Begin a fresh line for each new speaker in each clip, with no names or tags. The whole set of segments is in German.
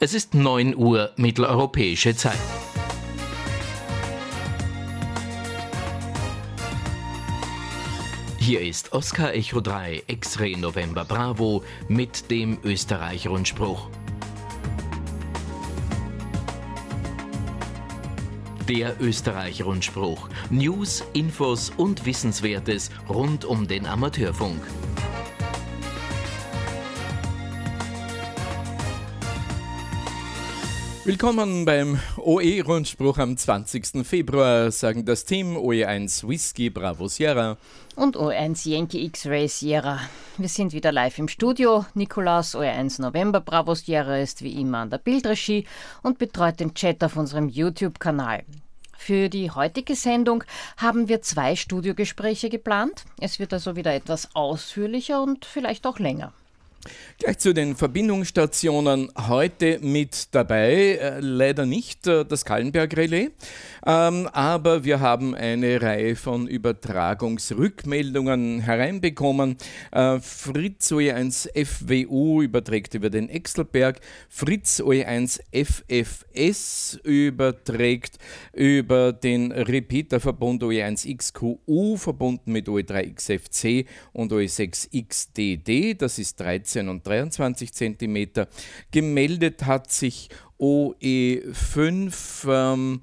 Es ist 9 Uhr mitteleuropäische Zeit. Hier ist Oscar Echo 3 X-Ray November Bravo mit dem Österreich-Rundspruch. Der Österreich-Rundspruch. News, Infos und Wissenswertes rund um den Amateurfunk.
Willkommen beim OE-Rundspruch am 20. Februar, sagen das Team OE1 Whisky Bravo Sierra
und OE1 Yankee X-Ray Sierra. Wir sind wieder live im Studio. Nikolaus OE1 November Bravo Sierra ist wie immer an der Bildregie und betreut den Chat auf unserem YouTube-Kanal. Für die heutige Sendung haben wir zwei Studiogespräche geplant. Es wird also wieder etwas ausführlicher und vielleicht auch länger.
Gleich zu den Verbindungsstationen. Heute mit dabei, äh, leider nicht äh, das Kallenberg-Relais, ähm, aber wir haben eine Reihe von Übertragungsrückmeldungen hereinbekommen. Äh, Fritz OE1 FWU überträgt über den Exelberg, Fritz OE1 FFS überträgt über den Repeaterverbund OE1 XQU verbunden mit OE3 XFC und OE6 XDD, das ist 13 und 23 cm. Gemeldet hat sich OE5 ähm,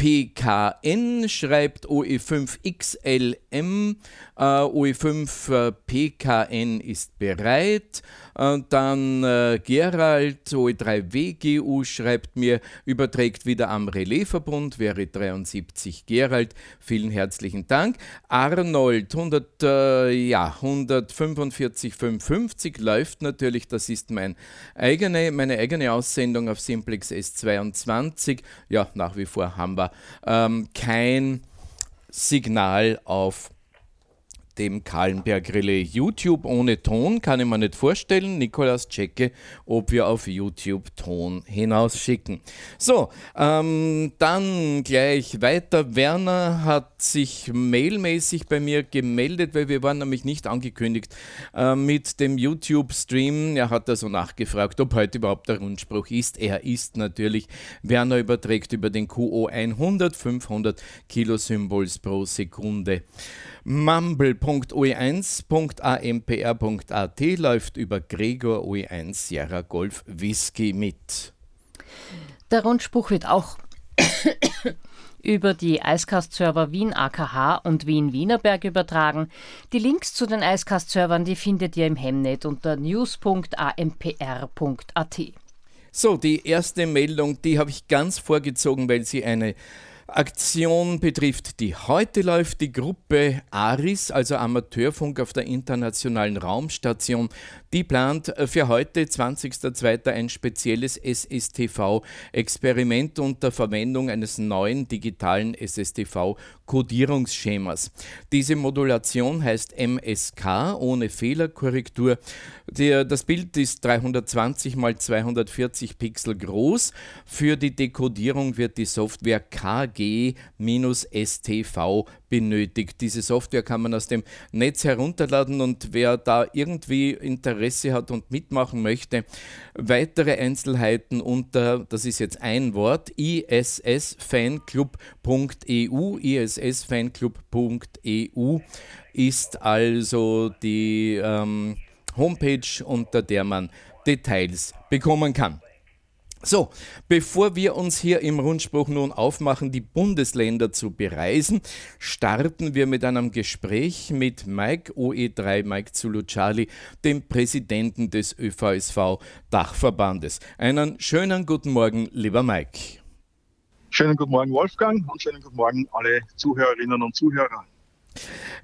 PKN schreibt OE5XLM, äh, OE5 äh, PKN ist bereit. Äh, dann äh, Gerald OE3WGU schreibt mir, überträgt wieder am Relaisverbund, wäre 73 Gerald, vielen herzlichen Dank. Arnold 100, äh, ja, 145,55 läuft natürlich, das ist mein eigene, meine eigene Aussendung auf Simplex S22. Ja, nach wie vor haben wir ähm, kein Signal auf dem Kahlenberg Relais YouTube ohne Ton kann ich mir nicht vorstellen. Nikolas checke, ob wir auf YouTube Ton hinausschicken. So, ähm, dann gleich weiter. Werner hat sich mailmäßig bei mir gemeldet, weil wir waren nämlich nicht angekündigt äh, mit dem YouTube-Stream. Er hat also nachgefragt, ob heute überhaupt der Rundspruch ist. Er ist natürlich. Werner überträgt über den QO 100 500 Kilosymbols pro Sekunde. Mumble.oe1.ampr.at läuft über Gregor OE1 Sierra Golf Whisky mit.
Der Rundspruch wird auch über die Icecast-Server Wien AKH und Wien Wienerberg übertragen. Die Links zu den Icecast-Servern, die findet ihr im Hemnet unter news.ampr.at.
So, die erste Meldung, die habe ich ganz vorgezogen, weil sie eine Aktion betrifft, die heute läuft. Die Gruppe ARIS, also Amateurfunk auf der Internationalen Raumstation, die plant für heute, 20.02., ein spezielles SSTV-Experiment unter Verwendung eines neuen digitalen SSTV-Kodierungsschemas. Diese Modulation heißt MSK ohne Fehlerkorrektur. Das Bild ist 320 x 240 Pixel groß. Für die Dekodierung wird die Software KG-STV benötigt. Diese Software kann man aus dem Netz herunterladen und wer da irgendwie Interesse hat und mitmachen möchte, weitere Einzelheiten unter, das ist jetzt ein Wort, issfanclub.eu, issfanclub.eu ist also die ähm, Homepage, unter der man Details bekommen kann. So, bevor wir uns hier im Rundspruch nun aufmachen, die Bundesländer zu bereisen, starten wir mit einem Gespräch mit Mike OE3, Mike Zulu Charlie, dem Präsidenten des ÖVSV Dachverbandes. Einen schönen guten Morgen, lieber Mike.
Schönen guten Morgen, Wolfgang, und schönen guten Morgen alle Zuhörerinnen und Zuhörer.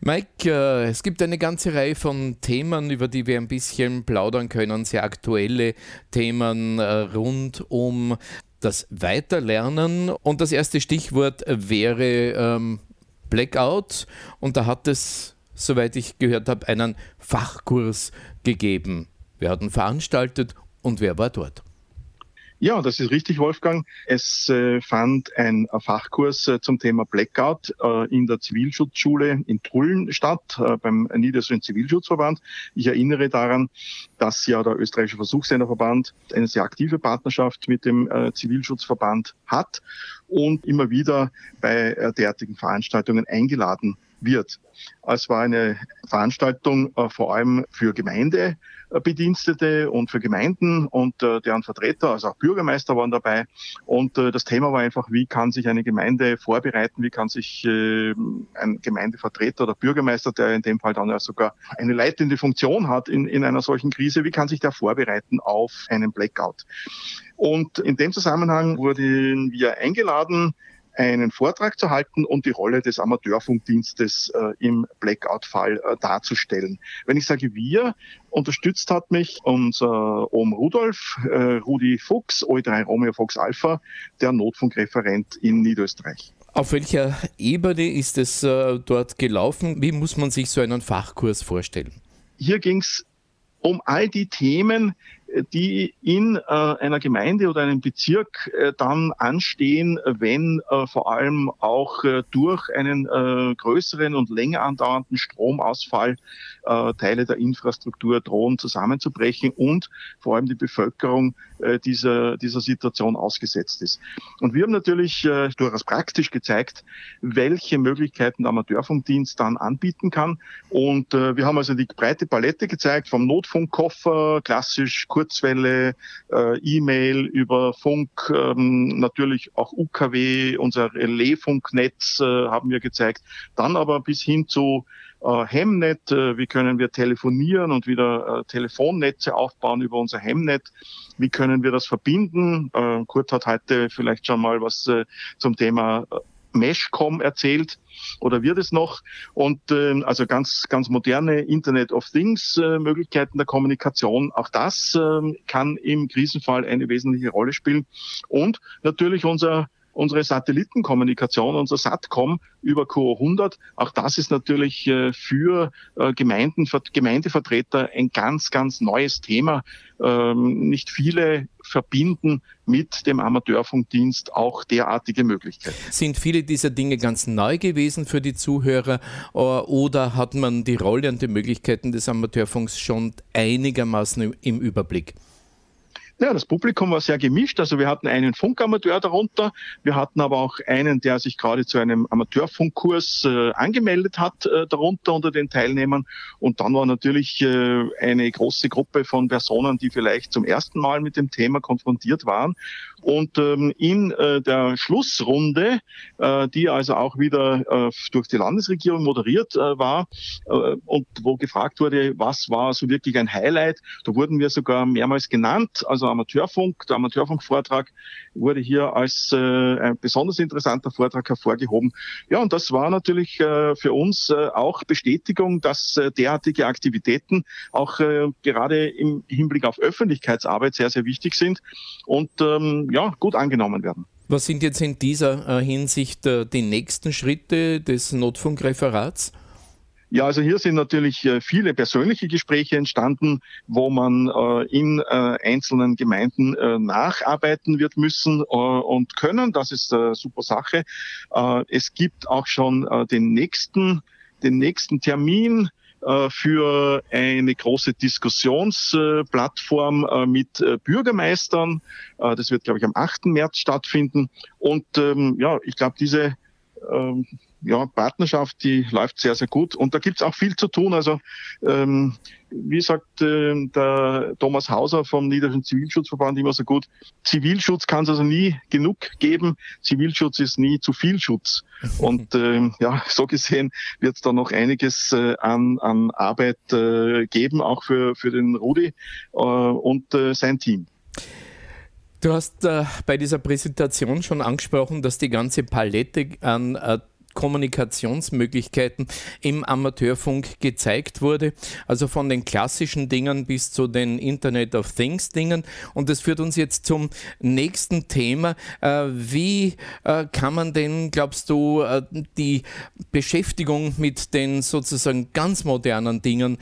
Mike, äh, es gibt eine ganze Reihe von Themen, über die wir ein bisschen plaudern können, sehr aktuelle Themen äh, rund um das Weiterlernen. Und das erste Stichwort wäre ähm, Blackout. Und da hat es, soweit ich gehört habe, einen Fachkurs gegeben. Wir hatten veranstaltet und wer war dort?
Ja, das ist richtig, Wolfgang. Es äh, fand ein Fachkurs äh, zum Thema Blackout äh, in der Zivilschutzschule in Trullen statt, äh, beim Niederösterreichischen Zivilschutzverband. Ich erinnere daran, dass ja der österreichische Versuchssenderverband eine sehr aktive Partnerschaft mit dem äh, Zivilschutzverband hat und immer wieder bei äh, derartigen Veranstaltungen eingeladen wird. Es war eine Veranstaltung vor allem für Gemeindebedienstete und für Gemeinden und äh, deren Vertreter, also auch Bürgermeister waren dabei. Und äh, das Thema war einfach, wie kann sich eine Gemeinde vorbereiten, wie kann sich äh, ein Gemeindevertreter oder Bürgermeister, der in dem Fall dann ja sogar eine leitende Funktion hat in, in einer solchen Krise, wie kann sich der vorbereiten auf einen Blackout. Und in dem Zusammenhang wurden wir eingeladen, einen Vortrag zu halten und die Rolle des Amateurfunkdienstes äh, im Blackout-Fall äh, darzustellen. Wenn ich sage wir, unterstützt hat mich unser Ohm Rudolf, äh, Rudi Fuchs, O3 Romeo Fox Alpha, der Notfunkreferent in Niederösterreich.
Auf welcher Ebene ist es äh, dort gelaufen? Wie muss man sich so einen Fachkurs vorstellen?
Hier ging es um all die Themen, die in äh, einer Gemeinde oder einem Bezirk äh, dann anstehen, wenn äh, vor allem auch durch einen größeren und länger andauernden Stromausfall Teile der Infrastruktur drohen zusammenzubrechen und vor allem die Bevölkerung dieser, dieser Situation ausgesetzt ist. Und wir haben natürlich durchaus praktisch gezeigt, welche Möglichkeiten der Amateurfunkdienst dann anbieten kann. Und wir haben also die breite Palette gezeigt, vom Notfunkkoffer, klassisch Kurzwelle, äh, E-Mail, über Funk, ähm, natürlich auch UKW, unser Relaisfunknetz äh, haben wir gezeigt. Dann aber bis hin zu äh, Hemnet, äh, wie können wir telefonieren und wieder äh, Telefonnetze aufbauen über unser Hemnet, wie können wir das verbinden. Äh, Kurt hat heute vielleicht schon mal was äh, zum Thema äh, Meshcom erzählt oder wird es noch. Und äh, also ganz, ganz moderne Internet of Things äh, Möglichkeiten der Kommunikation. Auch das äh, kann im Krisenfall eine wesentliche Rolle spielen. Und natürlich unser unsere Satellitenkommunikation, unser Satcom über QO100. Auch das ist natürlich äh, für äh, Gemeinden, für Gemeindevertreter ein ganz, ganz neues Thema. Ähm, nicht viele verbinden mit dem Amateurfunkdienst auch derartige Möglichkeiten.
Sind viele dieser Dinge ganz neu gewesen für die Zuhörer äh, oder hat man die Rolle und die Möglichkeiten des Amateurfunks schon einigermaßen im Überblick?
Ja, das Publikum war sehr gemischt. Also wir hatten einen Funkamateur darunter. Wir hatten aber auch einen, der sich gerade zu einem Amateurfunkkurs äh, angemeldet hat äh, darunter unter den Teilnehmern. Und dann war natürlich äh, eine große Gruppe von Personen, die vielleicht zum ersten Mal mit dem Thema konfrontiert waren. Und ähm, in äh, der Schlussrunde, äh, die also auch wieder äh, durch die Landesregierung moderiert äh, war äh, und wo gefragt wurde, was war so wirklich ein Highlight, da wurden wir sogar mehrmals genannt. Also Amateurfunk, der Amateurfunkvortrag wurde hier als äh, ein besonders interessanter Vortrag hervorgehoben. Ja, und das war natürlich äh, für uns äh, auch Bestätigung, dass äh, derartige Aktivitäten auch äh, gerade im Hinblick auf Öffentlichkeitsarbeit sehr, sehr wichtig sind. Und ähm, ja, gut angenommen werden.
Was sind jetzt in dieser äh, Hinsicht äh, die nächsten Schritte des Notfunkreferats?
Ja, also hier sind natürlich äh, viele persönliche Gespräche entstanden, wo man in einzelnen Gemeinden nacharbeiten wird müssen und können. Das ist eine super Sache. Es gibt auch schon den nächsten, den nächsten Termin für eine große Diskussionsplattform äh, mit äh, Bürgermeistern. Das wird, glaube ich, am 8. März stattfinden. Und ähm, ja, ich glaube, diese ähm, ja, Partnerschaft, die läuft sehr, sehr gut. Und da gibt's auch viel zu tun. Also ähm, wie sagt äh, der Thomas Hauser vom Niederischen Zivilschutzverband immer so gut, Zivilschutz kann es also nie genug geben. Zivilschutz ist nie zu viel Schutz. Und äh, ja, so gesehen wird es da noch einiges äh, an, an Arbeit äh, geben, auch für, für den Rudi äh, und äh, sein Team.
Du hast äh, bei dieser Präsentation schon angesprochen, dass die ganze Palette an äh, Kommunikationsmöglichkeiten im Amateurfunk gezeigt wurde. Also von den klassischen Dingen bis zu den Internet of Things Dingen. Und das führt uns jetzt zum nächsten Thema. Äh, wie äh, kann man denn, glaubst du, äh, die Beschäftigung mit den sozusagen ganz modernen Dingen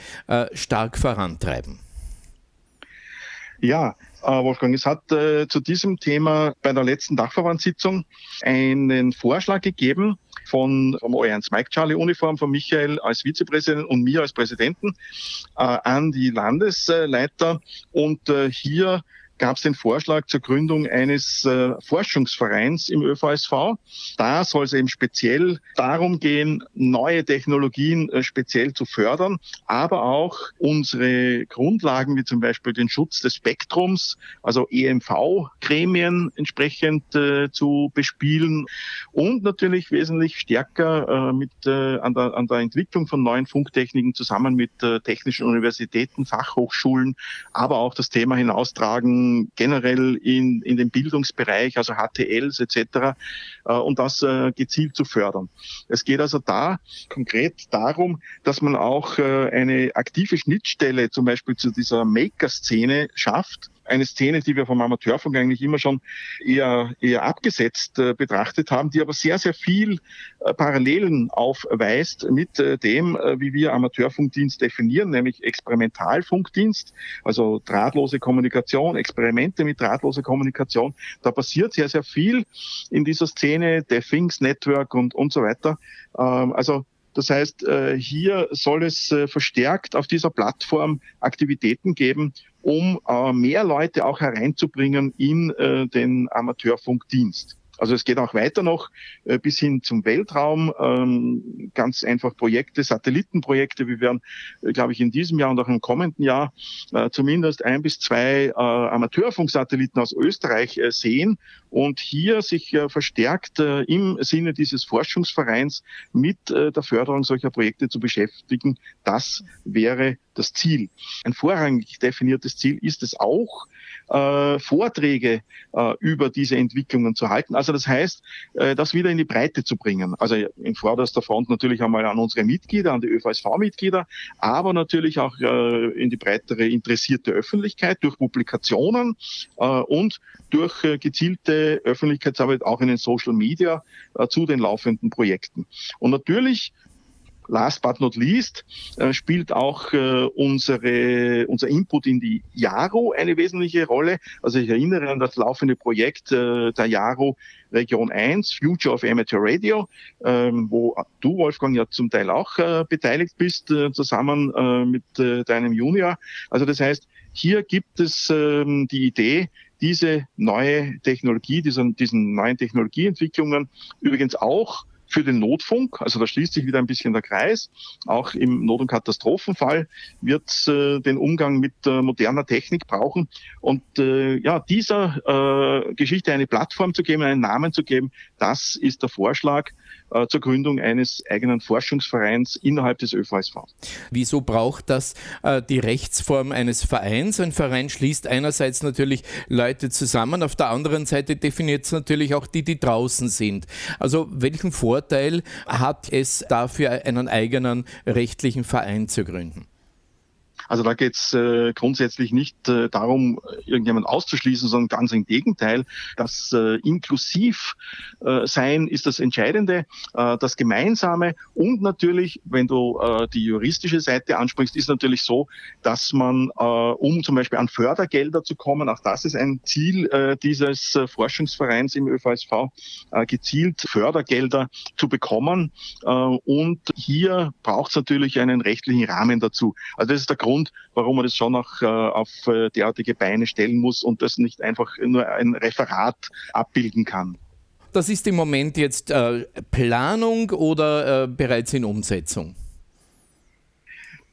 stark vorantreiben?
Ja, Wolfgang, es hat zu diesem Thema bei der letzten Dachverbandssitzung einen Vorschlag gegeben, von vom O1 Mike Charlie Uniform von Michael als Vizepräsident und mir als Präsidenten äh, an die Landesleiter. Und äh, hier gab es den Vorschlag zur Gründung eines äh, Forschungsvereins im ÖVSV. Da soll es eben speziell darum gehen, neue Technologien äh, speziell zu fördern, aber auch unsere Grundlagen wie zum Beispiel den Schutz des Spektrums, also EMV-Gremien entsprechend äh, zu bespielen und natürlich wesentlich stärker äh, mit äh, an, der, an der Entwicklung von neuen Funktechniken zusammen mit äh, technischen Universitäten, Fachhochschulen, aber auch das Thema hinaustragen generell in, in den Bildungsbereich, also HTLs etc., äh, und das äh, gezielt zu fördern. Es geht also da konkret darum, dass man auch äh, eine aktive Schnittstelle zum Beispiel zu dieser Maker-Szene schafft, eine Szene, die wir vom Amateurfunk eigentlich immer schon eher, eher abgesetzt äh, betrachtet haben, die aber sehr, sehr viel äh, Parallelen aufweist mit äh, dem, äh, wie wir Amateurfunkdienst definieren, nämlich Experimentalfunkdienst, also drahtlose Kommunikation, Experimente mit drahtloser Kommunikation. Da passiert sehr, sehr viel in dieser Szene, der Things Network und, und so weiter. Ähm, also das heißt, äh, hier soll es äh, verstärkt auf dieser Plattform Aktivitäten geben, um äh, mehr Leute auch hereinzubringen in äh, den Amateurfunkdienst. Also es geht auch weiter noch äh, bis hin zum Weltraum. Ähm, ganz einfach Projekte, Satellitenprojekte. Wir werden, äh, glaube ich, in diesem Jahr und auch im kommenden Jahr äh, zumindest ein bis zwei äh, Amateurfunksatelliten aus Österreich äh, sehen und hier sich äh, verstärkt im Sinne dieses Forschungsvereins mit der Förderung solcher Projekte zu beschäftigen. Das wäre das Ziel. Ein vorrangig definiertes Ziel ist es auch, äh, Vorträge äh, über diese Entwicklungen zu halten. Also das heißt, äh, das wieder in die Breite zu bringen. Also in vorderster Front natürlich einmal an unsere Mitglieder, an die ÖVSV-Mitglieder, aber natürlich auch äh, in die breitere interessierte Öffentlichkeit durch Publikationen äh, und durch äh, gezielte Öffentlichkeitsarbeit auch in den Social Media äh, zu den laufenden Projekten. Und natürlich last but not least äh, spielt auch äh, unsere, unser Input in die Jaro eine wesentliche Rolle. Also ich erinnere an das laufende Projekt äh, der Jaro Region 1, Future of Amateur Radio, ähm, wo du, Wolfgang, ja zum Teil auch äh, beteiligt bist, äh, zusammen äh, mit äh, deinem Junior. Also das heißt, hier gibt es ähm, die Idee, diese neue Technologie, diesen, diesen neuen Technologieentwicklungen übrigens auch für den Notfunk, also da schließt sich wieder ein bisschen der Kreis, auch im Not- und Katastrophenfall wird es äh, den Umgang mit äh, moderner Technik brauchen. Und äh, ja, dieser äh, Geschichte eine Plattform zu geben, einen Namen zu geben, das ist der Vorschlag äh, zur Gründung eines eigenen Forschungsvereins innerhalb des ÖVSV.
Wieso braucht das äh, die Rechtsform eines Vereins? Ein Verein schließt einerseits natürlich Leute zusammen, auf der anderen Seite definiert es natürlich auch die, die draußen sind. Also welchen Vorteil Vorteil hat es dafür, einen eigenen rechtlichen Verein zu gründen?
Also da geht es äh, grundsätzlich nicht äh, darum, irgendjemand auszuschließen, sondern ganz im Gegenteil. Das äh, inklusiv äh, sein ist das Entscheidende, äh, das Gemeinsame und natürlich, wenn du äh, die juristische Seite ansprichst, ist natürlich so, dass man, äh, um zum Beispiel an Fördergelder zu kommen, auch das ist ein Ziel äh, dieses äh, Forschungsvereins im ÖVSV, äh, gezielt Fördergelder zu bekommen. Äh, und hier braucht es natürlich einen rechtlichen Rahmen dazu. Also das ist der Grund, Grund, warum man das schon auch äh, auf äh, derartige Beine stellen muss und das nicht einfach nur ein Referat abbilden kann.
Das ist im Moment jetzt äh, Planung oder äh, bereits in Umsetzung?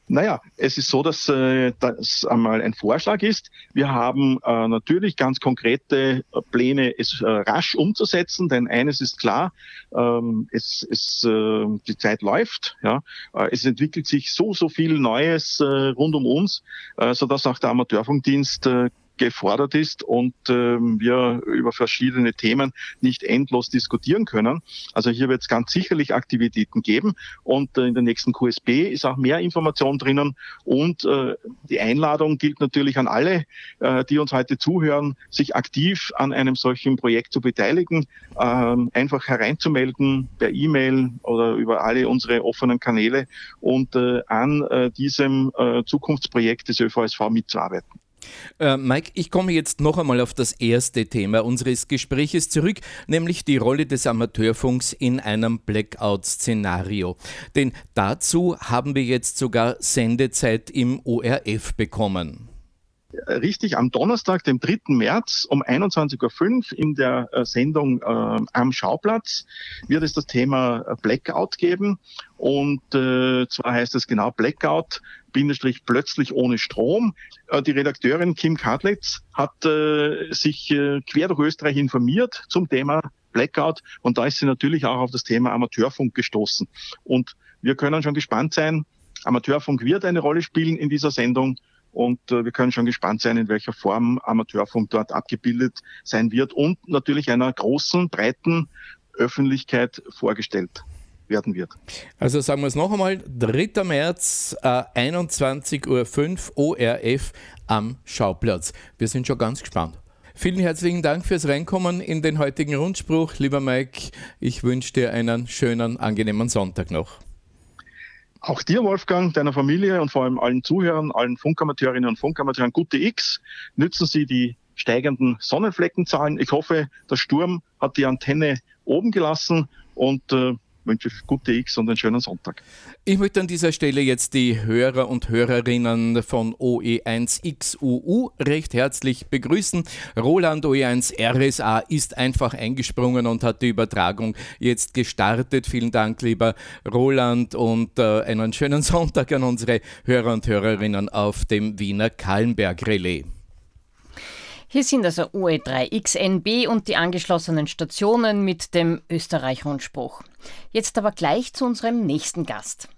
Naja, es ist so, dass äh, das einmal ein Vorschlag ist. Wir haben äh, natürlich ganz konkrete äh, Pläne, es äh, rasch umzusetzen, denn eines ist klar, ähm, es, es, äh, die Zeit läuft. Ja, äh, es entwickelt sich so, so viel Neues äh, rund um uns, äh, sodass auch der Amateurfunkdienst äh, gefordert ist und ähm, wir über verschiedene Themen nicht endlos diskutieren können. Also hier wird es ganz sicherlich Aktivitäten geben und äh, in der nächsten QSB ist auch mehr Information drinnen und äh, die Einladung gilt natürlich an alle, äh, die uns heute zuhören, sich aktiv an einem solchen Projekt zu beteiligen, ähm, einfach hereinzumelden per E-Mail oder über alle unsere offenen Kanäle und äh, an äh, diesem äh, Zukunftsprojekt des ÖVSV mitzuarbeiten.
Äh, Mike, ich komme jetzt noch einmal auf das erste Thema unseres Gespräches zurück, nämlich die Rolle des Amateurfunks in einem Blackout-Szenario. Denn dazu haben wir jetzt sogar Sendezeit im ORF bekommen.
Richtig, am Donnerstag, dem 3. März um 21.05 Uhr in der äh, Sendung äh, am Schauplatz wird es das Thema Blackout geben. Und äh, zwar heißt es genau Blackout, Bindestrich plötzlich ohne Strom. Äh, die Redakteurin Kim Kadletz hat äh, sich äh, quer durch Österreich informiert zum Thema Blackout. Und da ist sie natürlich auch auf das Thema Amateurfunk gestoßen. Und wir können schon gespannt sein, Amateurfunk wird eine Rolle spielen in dieser Sendung. Und äh, wir können schon gespannt sein, in welcher Form Amateurfunk dort abgebildet sein wird. Und natürlich einer großen, breiten Öffentlichkeit vorgestellt werden wird.
Also sagen wir es noch einmal, 3. März, äh, 21.05 Uhr ORF am Schauplatz. Wir sind schon ganz gespannt. Vielen herzlichen Dank fürs Reinkommen in den heutigen Rundspruch. Lieber Mike, ich wünsche dir einen schönen, angenehmen Sonntag noch.
Auch dir, Wolfgang, deiner Familie und vor allem allen Zuhörern, allen Funkamateurinnen und Funkamateuren gute X. Nützen Sie die steigenden Sonnenfleckenzahlen. Ich hoffe, der Sturm hat die Antenne oben gelassen und äh, wünsche gute X und einen schönen Sonntag.
Ich möchte an dieser Stelle jetzt die Hörer und Hörerinnen von OE1XUU recht herzlich begrüßen. Roland OE1 RSA ist einfach eingesprungen und hat die Übertragung jetzt gestartet. Vielen Dank, lieber Roland, und äh, einen schönen Sonntag an unsere Hörer und Hörerinnen auf dem Wiener Kallenberg Relais.
Hier sind also OE3XNB und die angeschlossenen Stationen mit dem Österreich-Rundspruch. Jetzt aber gleich zu unserem nächsten Gast.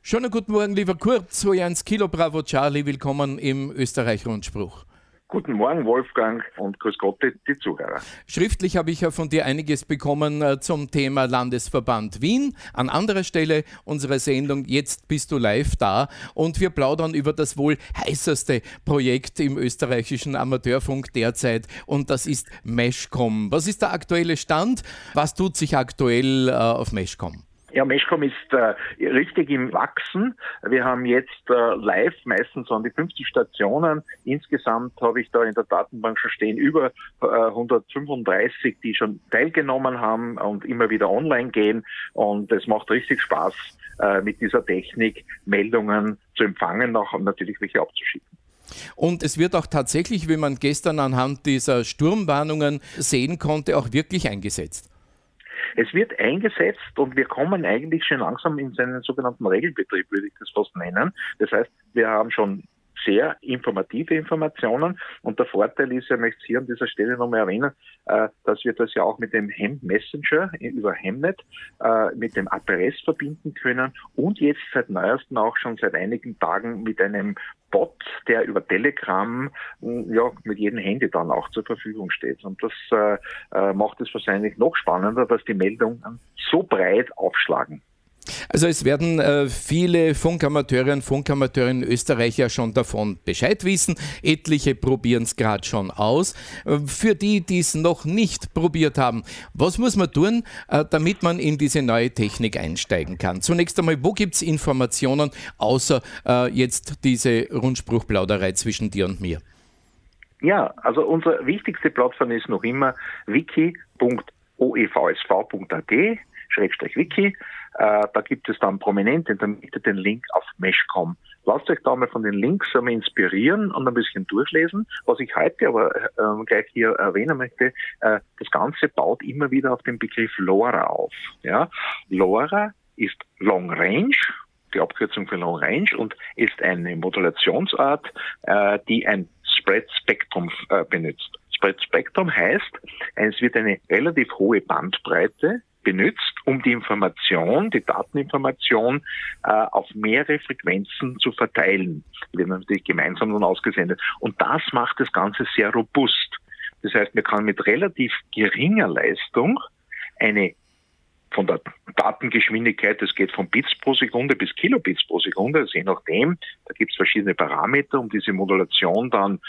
Schönen guten Morgen, lieber Kurt, OE1 Kilo Bravo Charlie, willkommen im Österreich-Rundspruch.
Guten Morgen, Wolfgang, und grüß Gott, die Zuhörer.
Schriftlich habe ich ja von dir einiges bekommen äh, zum Thema Landesverband Wien. An anderer Stelle unserer Sendung Jetzt bist du live da und wir plaudern über das wohl heißeste Projekt im österreichischen Amateurfunk derzeit und das ist Meshcom. Was ist der aktuelle Stand? Was tut sich aktuell äh, auf Meshcom?
Ja, Meshcom ist äh, richtig im Wachsen. Wir haben jetzt äh, live meistens an die 50 Stationen. Insgesamt habe ich da in der Datenbank schon stehen über äh, 135, die schon teilgenommen haben und immer wieder online gehen. Und es macht richtig Spaß, äh, mit dieser Technik Meldungen zu empfangen, auch natürlich welche abzuschicken.
Und es wird auch tatsächlich, wie man gestern anhand dieser Sturmwarnungen sehen konnte, auch wirklich eingesetzt.
Es wird eingesetzt und wir kommen eigentlich schon langsam in seinen sogenannten Regelbetrieb, würde ich das fast nennen. Das heißt, wir haben schon sehr informative Informationen. Und der Vorteil ist, ich möchte es hier an dieser Stelle nochmal erwähnen, äh, dass wir das ja auch mit dem Hem Messenger über Hemnet, äh, mit dem APRS verbinden können und jetzt seit neuestem auch schon seit einigen Tagen mit einem Bot, der über Telegram ja, mit jedem Handy dann auch zur Verfügung steht. Und das äh, äh, macht es wahrscheinlich noch spannender, dass die Meldungen so breit aufschlagen.
Also es werden äh, viele Funkamateure und Funkamateure in Österreich ja schon davon Bescheid wissen. Etliche probieren es gerade schon aus. Äh, für die, die es noch nicht probiert haben, was muss man tun, äh, damit man in diese neue Technik einsteigen kann? Zunächst einmal, wo gibt es Informationen, außer äh, jetzt diese Rundspruchplauderei zwischen dir und mir?
Ja, also unsere wichtigste Plattform ist noch immer wiki.oevsv.at Schrägstrich Wiki. Äh, da gibt es dann prominent in der Mitte den Link auf Meshcom. Lasst euch da mal von den Links einmal inspirieren und ein bisschen durchlesen. Was ich heute aber äh, gleich hier erwähnen möchte, äh, das Ganze baut immer wieder auf den Begriff LoRa auf. Ja? LoRa ist Long Range, die Abkürzung für Long Range und ist eine Modulationsart, äh, die ein Spread Spektrum äh, benutzt. Spread Spectrum heißt, es wird eine relativ hohe Bandbreite benutzt, um die Information, die Dateninformation äh, auf mehrere Frequenzen zu verteilen. Die werden natürlich gemeinsam dann ausgesendet. Und das macht das Ganze sehr robust. Das heißt, man kann mit relativ geringer Leistung eine von der Datengeschwindigkeit, das geht von Bits pro Sekunde bis Kilobits pro Sekunde, also je nachdem, da gibt es verschiedene Parameter, um diese Modulation dann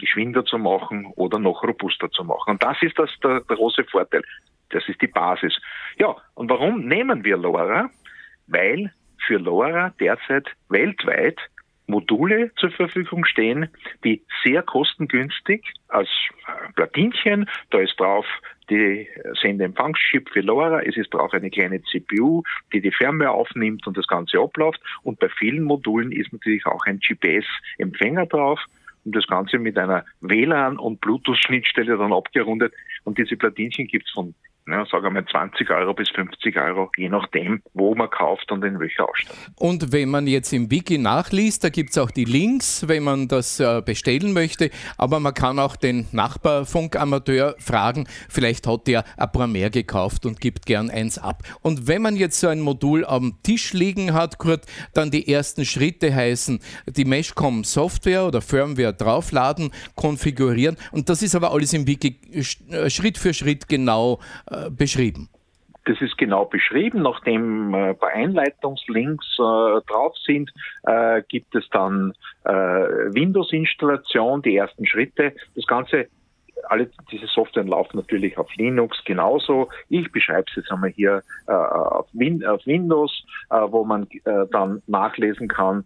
geschwinder zu machen oder noch robuster zu machen. Und das ist das der, der große Vorteil. Das ist die Basis. Ja, und warum nehmen wir LoRa? Weil für LoRa derzeit weltweit Module zur Verfügung stehen, die sehr kostengünstig als äh, Platinchen, da ist drauf die Sendeempfangschip für LoRa, es ist drauf eine kleine CPU, die die Fernweh aufnimmt und das Ganze abläuft und bei vielen Modulen ist natürlich auch ein GPS-Empfänger drauf und das Ganze mit einer WLAN- und Bluetooth-Schnittstelle dann abgerundet und diese Platinchen gibt's von ja, sagen wir mal 20 Euro bis 50 Euro, je nachdem, wo man kauft und in welcher Ausstattung.
Und wenn man jetzt im Wiki nachliest, da gibt es auch die Links, wenn man das äh, bestellen möchte, aber man kann auch den Nachbarfunkamateur fragen, vielleicht hat der ein paar mehr gekauft und gibt gern eins ab. Und wenn man jetzt so ein Modul am Tisch liegen hat, Kurt, dann die ersten Schritte heißen, die Meshcom Software oder Firmware draufladen, konfigurieren und das ist aber alles im Wiki äh, Schritt für Schritt genau äh, beschrieben?
Das ist genau beschrieben. Nachdem äh, ein paar Einleitungslinks äh, drauf sind, äh, gibt es dann äh, Windows-Installation, die ersten Schritte. Das Ganze, alle diese Software laufen natürlich auf Linux genauso. Ich beschreibe es jetzt einmal hier äh, auf, Win auf, Windows, äh, wo man dann nachlesen kann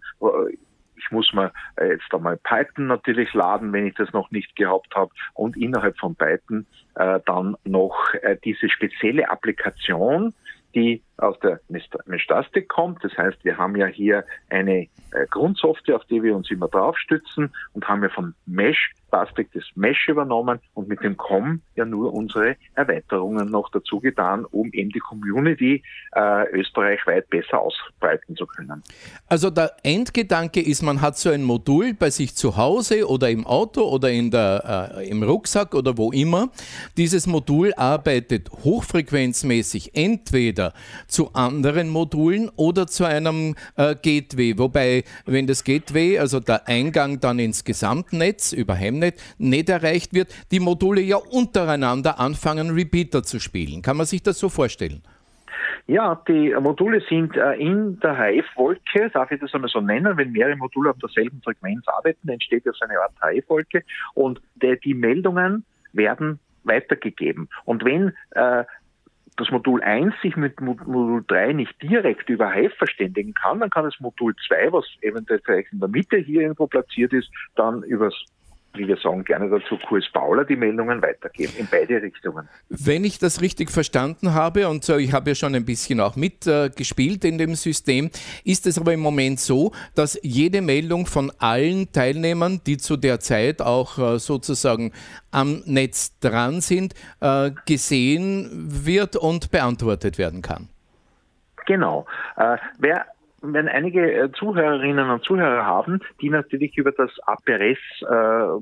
ich muss mir äh, jetzt einmal Python natürlich laden, wenn ich das noch nicht gehabt habe und innerhalb von Python äh, dann noch äh, diese spezielle Applikation, die aus der Mestastik kommt. Das heißt, wir haben ja hier eine äh, Grundsoftware, auf die wir uns immer drauf stützen und haben ja von Mesh Plastik das Mesh übernommen und mit dem COM ja nur unsere Erweiterungen noch dazu getan, um eben die Community äh, österreichweit besser ausbreiten zu können.
Also der Endgedanke ist, man hat so ein Modul bei sich zu Hause oder im Auto oder in der, äh, im Rucksack oder wo immer. Dieses Modul arbeitet hochfrequenzmäßig entweder zu anderen Modulen oder zu einem äh, Gateway. Wobei, wenn das Gateway, also der Eingang dann ins Gesamtnetz über Hemnet, nicht erreicht wird, die Module ja untereinander anfangen, Repeater zu spielen. Kann man sich das so vorstellen?
Ja, die Module sind äh, in der HF-Wolke, darf ich das einmal so nennen, wenn mehrere Module auf derselben Frequenz arbeiten, entsteht ja so eine Art HF-Wolke und die, Meldungen werden weitergegeben. Und wenn äh, das Modul 1 sich mit Modul 3 nicht direkt über HIVE verständigen kann, dann kann das Modul 2, was eventuell vielleicht in der Mitte hier irgendwo platziert ist, dann übers wie wir sagen gerne dazu, Kurs Paula die Meldungen weitergeben in beide Richtungen.
Wenn ich das richtig verstanden habe, und so, ich habe ja schon ein bisschen auch mitgespielt äh, in dem System, ist es aber im Moment so, dass jede Meldung von allen Teilnehmern, die zu der Zeit auch äh, sozusagen am Netz dran sind, äh, gesehen wird und beantwortet werden kann.
Genau. Äh, wer wenn einige äh, Zuhörerinnen und Zuhörer haben, die natürlich über das APRS-System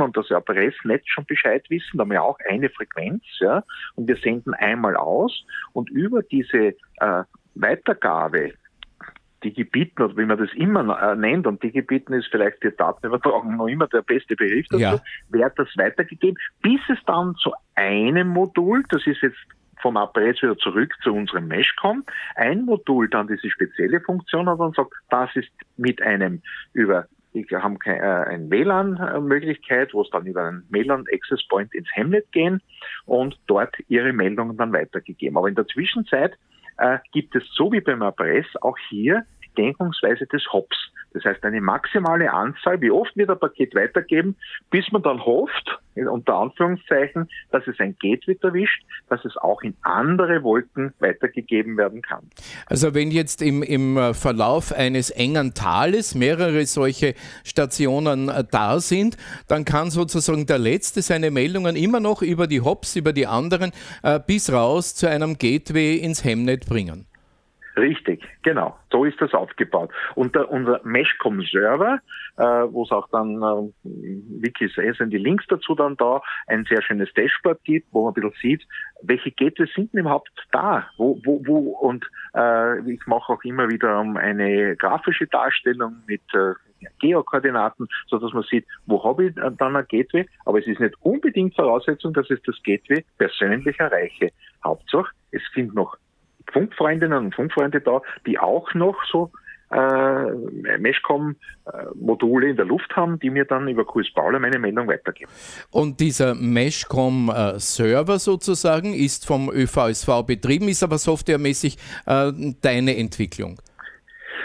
und das APRS-Netz schon Bescheid wissen, da haben wir auch eine Frequenz, ja, und wir senden einmal aus und über diese äh, Weitergabe Digibiten oder wie man das immer äh, nennt, und Digibiten ist vielleicht für Datenübertragung noch immer der beste Begriff dazu, ja. wird das weitergegeben, bis es dann zu einem Modul, das ist jetzt vom APS wieder zurück zu unserem Mesh kommt, ein Modul dann diese spezielle Funktion hat und sagt, das ist mit einem über wir haben äh, eine WLAN-Möglichkeit, wo es dann über einen WLAN-Access Point ins Hemnet gehen und dort ihre Meldungen dann weitergegeben. Aber in der Zwischenzeit äh, gibt es so wie beim APS auch hier die Denkungsweise des Hops. Das heißt, eine maximale Anzahl, wie oft wird ein Paket weitergeben, bis man dann hofft, unter Anführungszeichen, dass es ein Gateway erwischt, dass es auch in andere Wolken weitergegeben werden kann.
Also wenn jetzt im, im Verlauf eines engen Tales mehrere solche Stationen äh, da sind, dann kann sozusagen der Letzte seine Meldungen immer noch über die Hops, über die anderen, äh, bis raus zu einem Gateway ins Hemnet bringen.
Richtig, genau. So ist das aufgebaut. Und der, unser Meshcom-Server, äh, wo es auch dann, äh, Wikis sind die Links dazu dann da, ein sehr schönes Dashboard gibt, wo man ein bisschen sieht, welche Gateways sind denn überhaupt da? Wo, wo, wo? Und äh, ich mache auch immer wieder eine grafische Darstellung mit äh, Geokoordinaten, so dass man sieht, wo habe ich dann ein Gateway, aber es ist nicht unbedingt Voraussetzung, dass ich das Gateway persönlich erreiche. Hauptsache, es sind noch Funkfreundinnen und Funkfreunde da, die auch noch so äh, Meshcom-Module in der Luft haben, die mir dann über QS Paula meine Meldung weitergeben.
Und dieser Meshcom-Server sozusagen ist vom ÖVSV betrieben, ist aber softwaremäßig äh, deine Entwicklung.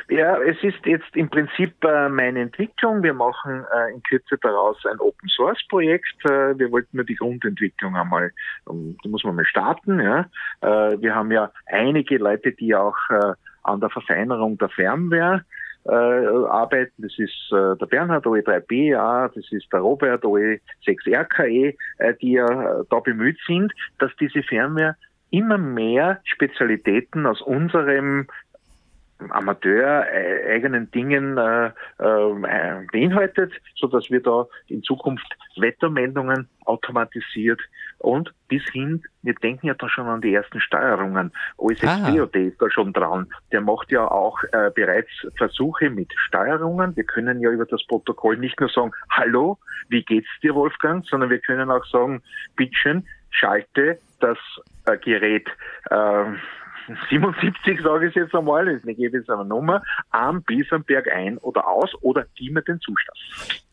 Ja, es ist jetzt im Prinzip äh, meine Entwicklung. Wir machen äh, in Kürze daraus ein Open Source Projekt. Äh, wir wollten nur die Grundentwicklung einmal, um, die muss man mal starten. Ja. Äh, wir haben ja einige Leute, die auch äh, an der Verfeinerung der Firmware äh, arbeiten. Das ist äh, der Bernhard OE3B, ja, das ist der Robert OE6RKE, äh, die ja da bemüht sind, dass diese Firmware immer mehr Spezialitäten aus unserem Amateur äh, eigenen Dingen äh, äh, beinhaltet, so dass wir da in Zukunft Wettermeldungen automatisiert und bis hin, wir denken ja da schon an die ersten Steuerungen. OSSDOD ist da schon dran. Der macht ja auch äh, bereits Versuche mit Steuerungen. Wir können ja über das Protokoll nicht nur sagen, hallo, wie geht's dir, Wolfgang, sondern wir können auch sagen, bitteschön, schalte das äh, Gerät äh, 77, sage ich jetzt einmal, das ist eine gewisse Nummer, am bis am Berg ein oder aus oder immer den Zustand.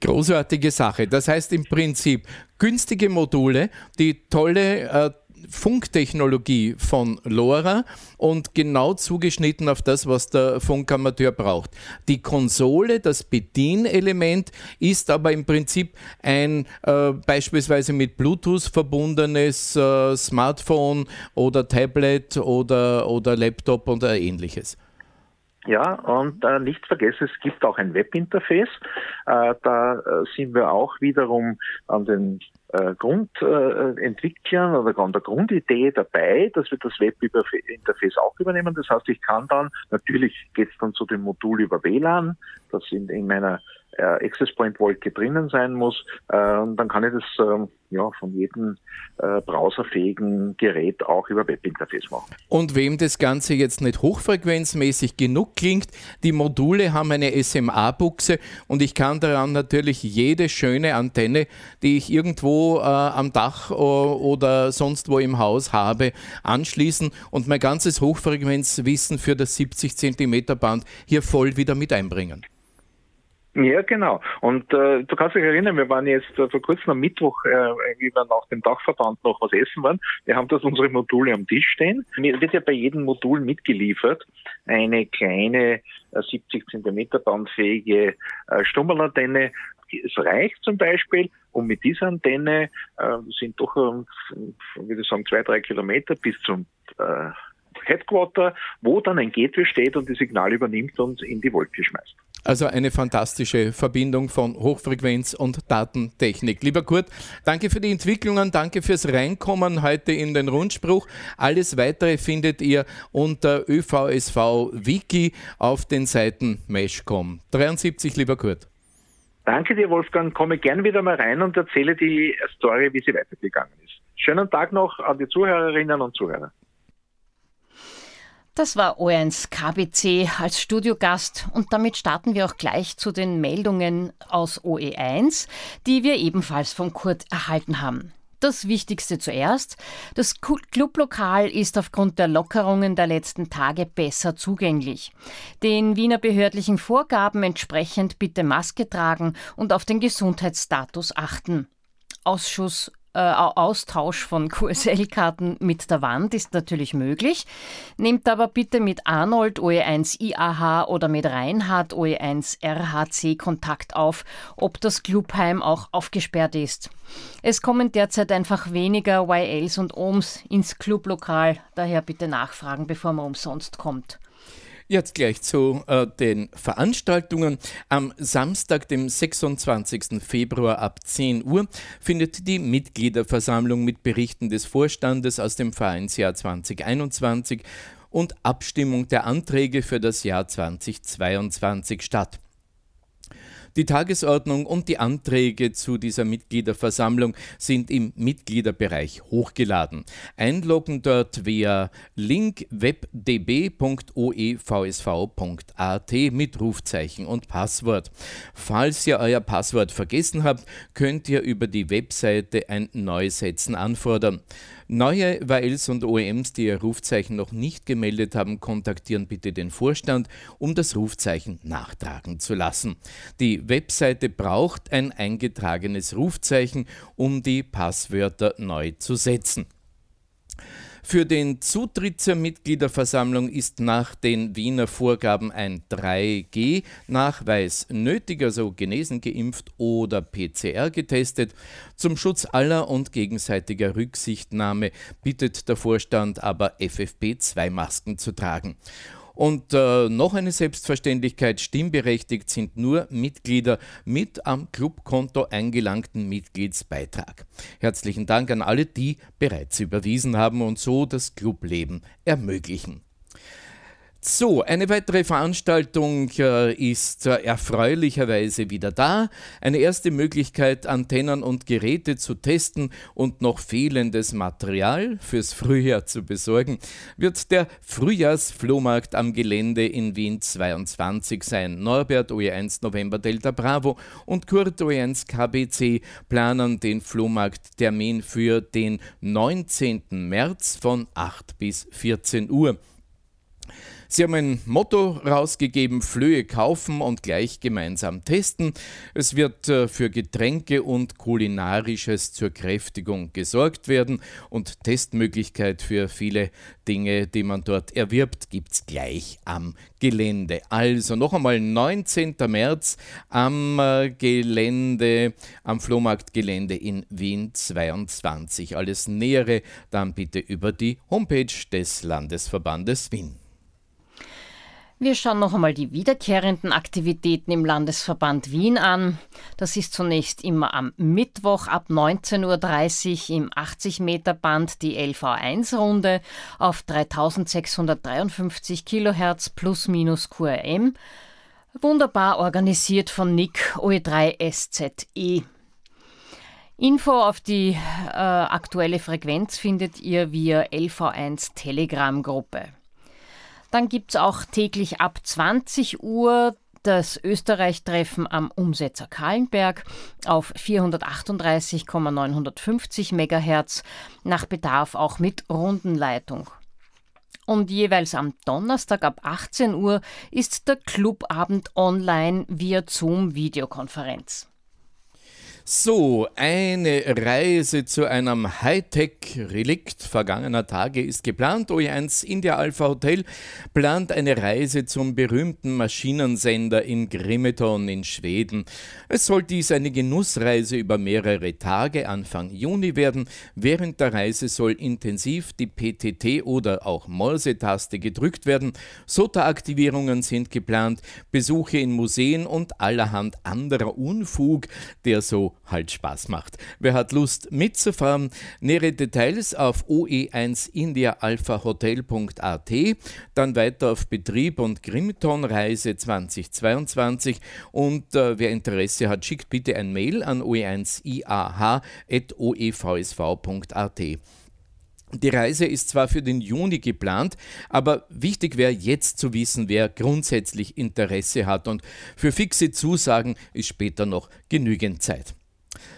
Großartige Sache. Das heißt im Prinzip günstige Module, die tolle äh, Funktechnologie von LoRa und genau zugeschnitten auf das, was der Funkamateur braucht. Die Konsole, das Bedienelement, ist aber im Prinzip ein äh, beispielsweise mit Bluetooth verbundenes äh, Smartphone oder Tablet oder, oder Laptop oder ähnliches.
Ja, und äh, nicht vergessen, es gibt auch ein Webinterface. Äh, da äh, sind wir auch wiederum an den äh, Grundentwicklern äh, oder an der Grundidee dabei, dass wir das Webinterface auch übernehmen. Das heißt, ich kann dann, natürlich geht es dann zu dem Modul über WLAN, das in, in meiner äh, Access Point Wolke drinnen sein muss, äh, dann kann ich das äh, ja, von jedem äh, browserfähigen Gerät auch über Webinterface machen.
Und wem das Ganze jetzt nicht hochfrequenzmäßig genug klingt, die Module haben eine SMA-Buchse und ich kann daran natürlich jede schöne Antenne, die ich irgendwo äh, am Dach oder sonst wo im Haus habe, anschließen und mein ganzes Hochfrequenzwissen für das 70 cm Band hier voll wieder mit einbringen.
Ja, genau. Und äh, du kannst dich erinnern, wir waren jetzt äh, vor kurzem am Mittwoch, äh, wir nach dem Dachverband noch was essen waren. Wir haben das unsere Module am Tisch stehen. Mir wird ja bei jedem Modul mitgeliefert eine kleine äh, 70 Zentimeter bandfähige äh, Stummelantenne. Es reicht zum Beispiel, um mit dieser Antenne äh, sind doch, äh, würde ich sagen, zwei, drei Kilometer bis zum äh, Headquarter, wo dann ein Gateway steht und die Signal übernimmt und in die Wolke schmeißt.
Also eine fantastische Verbindung von Hochfrequenz und Datentechnik. Lieber Kurt, danke für die Entwicklungen, danke fürs Reinkommen heute in den Rundspruch. Alles weitere findet ihr unter ÖVSV Wiki auf den Seiten Meshcom. 73, lieber Kurt.
Danke dir, Wolfgang. Komme gern wieder mal rein und erzähle die Story, wie sie weitergegangen ist. Schönen Tag noch an die Zuhörerinnen und Zuhörer.
Das war O1 KBC als Studiogast und damit starten wir auch gleich zu den Meldungen aus OE1, die wir ebenfalls von Kurt erhalten haben. Das Wichtigste zuerst. Das Clublokal ist aufgrund der Lockerungen der letzten Tage besser zugänglich. Den Wiener behördlichen Vorgaben entsprechend bitte Maske tragen und auf den Gesundheitsstatus achten. Ausschuss äh, Austausch von QSL-Karten mit der Wand ist natürlich möglich. Nehmt aber bitte mit Arnold OE1 IAH oder mit Reinhard OE1 RHC Kontakt auf, ob das Clubheim auch aufgesperrt ist. Es kommen derzeit einfach weniger YLs und Ohms ins Clublokal, daher bitte nachfragen, bevor man umsonst kommt.
Jetzt gleich zu äh, den Veranstaltungen. Am Samstag, dem 26. Februar ab 10 Uhr, findet die Mitgliederversammlung mit Berichten des Vorstandes aus dem Vereinsjahr 2021 und Abstimmung der Anträge für das Jahr 2022 statt. Die Tagesordnung und die Anträge zu dieser Mitgliederversammlung sind im Mitgliederbereich hochgeladen. Einloggen dort via link webdb.oevsv.at mit Rufzeichen und Passwort. Falls ihr euer Passwort vergessen habt, könnt ihr über die Webseite ein Neusetzen anfordern. Neue WAELs und OEMs, die ihr Rufzeichen noch nicht gemeldet haben, kontaktieren bitte den Vorstand, um das Rufzeichen nachtragen zu lassen. Die Webseite braucht ein eingetragenes Rufzeichen, um die Passwörter neu zu setzen. Für den Zutritt zur Mitgliederversammlung ist nach den Wiener Vorgaben ein 3G-Nachweis nötig, also genesen, geimpft oder PCR getestet. Zum Schutz aller und gegenseitiger Rücksichtnahme bittet der Vorstand aber FFP2-Masken zu tragen. Und äh, noch eine Selbstverständlichkeit, stimmberechtigt sind nur Mitglieder mit am Clubkonto eingelangten Mitgliedsbeitrag. Herzlichen Dank an alle, die bereits überwiesen haben und so das Clubleben ermöglichen. So, eine weitere Veranstaltung äh, ist äh, erfreulicherweise wieder da. Eine erste Möglichkeit, Antennen und Geräte zu testen und noch fehlendes Material fürs Frühjahr zu besorgen, wird der Frühjahrsflohmarkt am Gelände in Wien 22 sein. Norbert OE1 November Delta Bravo und Kurt OE1 KBC planen den Flohmarkttermin für den 19. März von 8 bis 14 Uhr. Sie haben ein Motto rausgegeben, Flöhe kaufen und gleich gemeinsam testen. Es wird äh, für Getränke und Kulinarisches zur Kräftigung gesorgt werden und Testmöglichkeit für viele Dinge, die man dort erwirbt, gibt es gleich am Gelände. Also noch einmal 19. März am äh, Gelände, am Flohmarktgelände in Wien 22. Alles Nähere dann bitte über die Homepage des Landesverbandes Wien.
Wir schauen noch einmal die wiederkehrenden Aktivitäten im Landesverband Wien an. Das ist zunächst immer am Mittwoch ab 19.30 Uhr im 80-Meter-Band die LV1-Runde auf 3653 Kilohertz plus minus QRM. Wunderbar organisiert von Nick OE3SZE. Info auf die äh, aktuelle Frequenz findet ihr via LV1 Telegram-Gruppe. Dann gibt es auch täglich ab 20 Uhr das Österreich-Treffen am Umsetzer Kahlenberg auf 438,950 MHz, nach Bedarf auch mit Rundenleitung. Und jeweils am Donnerstag ab 18 Uhr ist der Clubabend online via Zoom-Videokonferenz.
So, eine Reise zu einem Hightech-Relikt vergangener Tage ist geplant. OE1 India Alpha Hotel plant eine Reise zum berühmten Maschinensender in Grimeton in Schweden. Es soll dies eine Genussreise über mehrere Tage Anfang Juni werden. Während der Reise soll intensiv die PTT oder auch Morse-Taste gedrückt werden. SOTA-Aktivierungen sind geplant, Besuche in Museen und allerhand anderer Unfug, der so halt Spaß macht. Wer hat Lust mitzufahren? Nähere Details auf oe1indiaalphahotel.at, dann weiter auf Betrieb und Grimton-Reise 2022 und äh, wer Interesse hat, schickt bitte ein Mail an oe1iah.oevsv.at. Die Reise ist zwar für den Juni geplant, aber wichtig wäre jetzt zu wissen, wer grundsätzlich Interesse hat und für fixe Zusagen ist später noch genügend Zeit.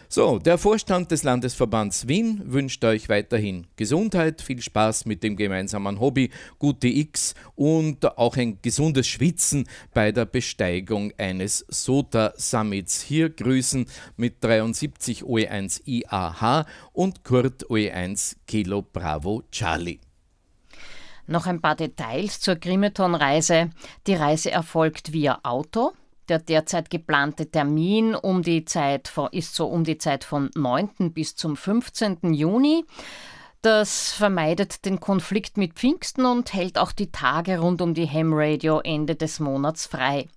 So, der Vorstand des Landesverbands Wien wünscht euch weiterhin Gesundheit, viel Spaß mit dem gemeinsamen Hobby, gute X und auch ein gesundes Schwitzen bei der Besteigung eines SOTA Summits. Hier grüßen mit 73 OE1 IAH und Kurt OE1 Kilo Bravo Charlie.
Noch ein paar Details zur Grimeton-Reise. Die Reise erfolgt via Auto. Der derzeit geplante Termin um die Zeit von, ist so um die Zeit von 9. bis zum 15. Juni. Das vermeidet den Konflikt mit Pfingsten und hält auch die Tage rund um die Ham Radio Ende des Monats frei.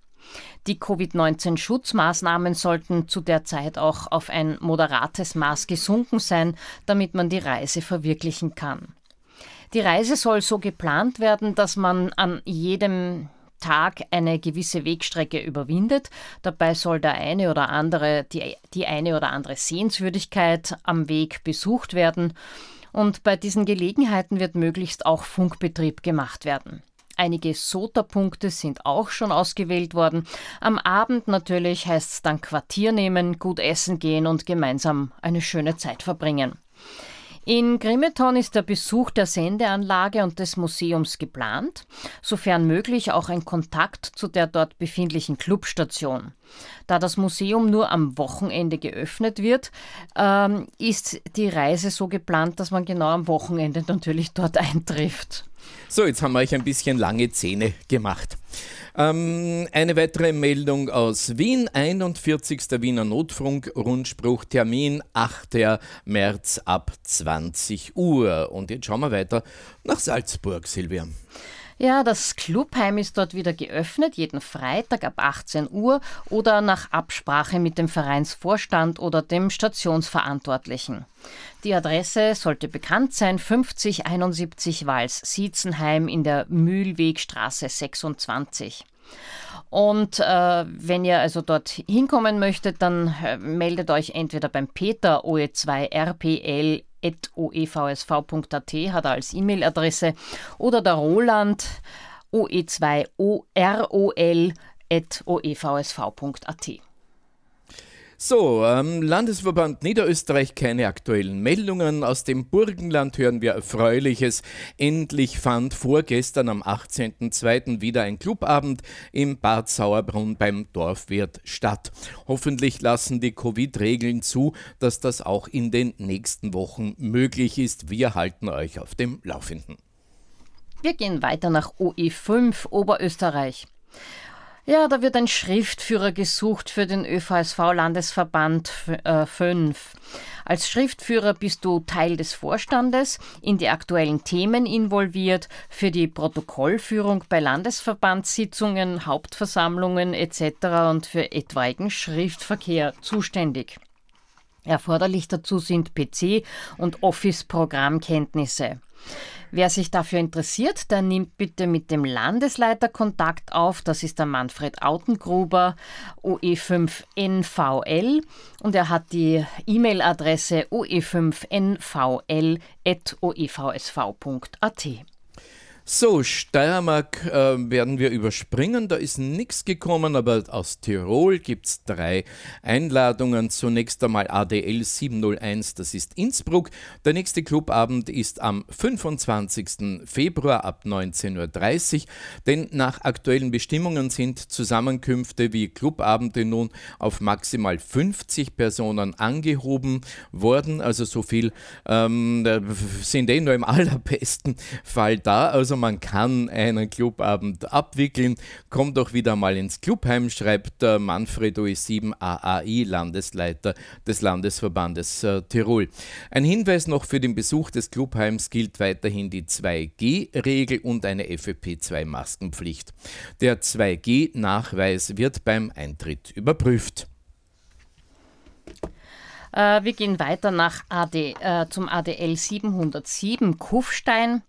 Die Covid-19-Schutzmaßnahmen sollten zu der Zeit auch auf ein moderates Maß gesunken sein, damit man die Reise verwirklichen kann. Die Reise soll so geplant werden, dass man an jedem Tag eine gewisse Wegstrecke überwindet. Dabei soll der eine oder andere, die, die eine oder andere Sehenswürdigkeit am Weg besucht werden. Und bei diesen Gelegenheiten wird möglichst auch Funkbetrieb gemacht werden. Einige SOTA-Punkte sind auch schon ausgewählt worden. Am Abend natürlich heißt es dann Quartier nehmen, gut essen gehen und gemeinsam eine schöne Zeit verbringen. In Grimeton ist der Besuch der Sendeanlage und des Museums geplant, sofern möglich auch ein Kontakt zu der dort befindlichen Clubstation. Da das Museum nur am Wochenende geöffnet wird, ähm, ist die Reise so geplant, dass man genau am Wochenende natürlich dort eintrifft.
So, jetzt haben wir euch ein bisschen lange Zähne gemacht. Ähm, eine weitere Meldung aus Wien, 41. Wiener Notfunk, Rundspruch, Termin 8. März ab 20 Uhr. Und jetzt schauen wir weiter nach Salzburg, Silvia.
Ja, das Clubheim ist dort wieder geöffnet, jeden Freitag ab 18 Uhr oder nach Absprache mit dem Vereinsvorstand oder dem Stationsverantwortlichen. Die Adresse sollte bekannt sein: 5071 Wals-Siezenheim in der Mühlwegstraße 26. Und äh, wenn ihr also dort hinkommen möchtet, dann äh, meldet euch entweder beim Peter OE2RPL oevsv.at hat er als E-Mail-Adresse oder der Roland oe2orol.oevsv.at.
So, ähm, Landesverband Niederösterreich keine aktuellen Meldungen. Aus dem Burgenland hören wir Erfreuliches. Endlich fand vorgestern am 18.02. wieder ein Clubabend im Bad Sauerbrunn beim Dorfwirt statt. Hoffentlich lassen die Covid-Regeln zu, dass das auch in den nächsten Wochen möglich ist. Wir halten euch auf dem Laufenden.
Wir gehen weiter nach OE5 Oberösterreich. Ja, da wird ein Schriftführer gesucht für den ÖVSV-Landesverband 5. Äh, Als Schriftführer bist du Teil des Vorstandes, in die aktuellen Themen involviert, für die Protokollführung bei Landesverbandssitzungen, Hauptversammlungen etc. und für etwaigen Schriftverkehr zuständig. Erforderlich dazu sind PC- und Office-Programmkenntnisse. Wer sich dafür interessiert, der nimmt bitte mit dem Landesleiter Kontakt auf. Das ist der Manfred Autengruber, OE5NVL. Und er hat die E-Mail-Adresse oe5nvl.oevsv.at.
So, Steiermark äh, werden wir überspringen, da ist nichts gekommen, aber aus Tirol gibt es drei Einladungen. Zunächst einmal ADL 701, das ist Innsbruck. Der nächste Clubabend ist am 25. Februar ab 19.30 Uhr, denn nach aktuellen Bestimmungen sind Zusammenkünfte wie Clubabende nun auf maximal 50 Personen angehoben worden. Also so viel ähm, sind eh nur im allerbesten Fall da. Also also man kann einen Clubabend abwickeln. Kommt doch wieder mal ins Clubheim, schreibt der Manfred OE7 AAI, Landesleiter des Landesverbandes äh, Tirol. Ein Hinweis noch für den Besuch des Clubheims gilt weiterhin die 2G-Regel und eine FFP2-Maskenpflicht. Der 2G-Nachweis wird beim Eintritt überprüft.
Äh, wir gehen weiter nach AD, äh, zum ADL 707 Kufstein.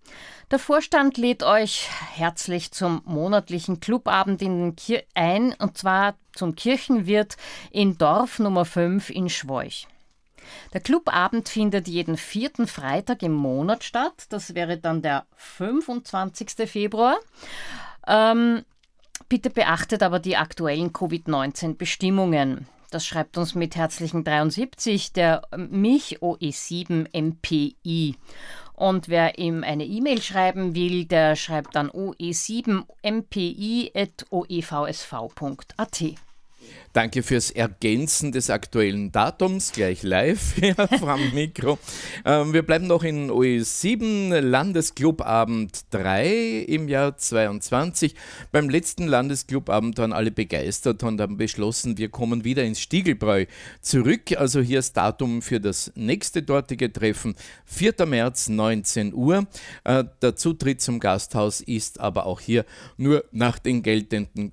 Der Vorstand lädt euch herzlich zum monatlichen Clubabend ein, und zwar zum Kirchenwirt in Dorf Nummer 5 in Schwoich. Der Clubabend findet jeden vierten Freitag im Monat statt. Das wäre dann der 25. Februar. Ähm, bitte beachtet aber die aktuellen Covid-19-Bestimmungen. Das schreibt uns mit herzlichen 73 der Mich OE7 MPI. Und wer ihm eine E-Mail schreiben will, der schreibt dann oe7mpi.oevsv.at.
Danke fürs Ergänzen des aktuellen Datums, gleich live ja, vom Mikro. Ähm, wir bleiben noch in OE7, Landesclubabend 3 im Jahr 22. Beim letzten Landesclubabend waren alle begeistert und haben beschlossen, wir kommen wieder ins Stiegelbräu zurück. Also hier das Datum für das nächste dortige Treffen, 4. März, 19 Uhr. Äh, der Zutritt zum Gasthaus ist aber auch hier nur nach den geltenden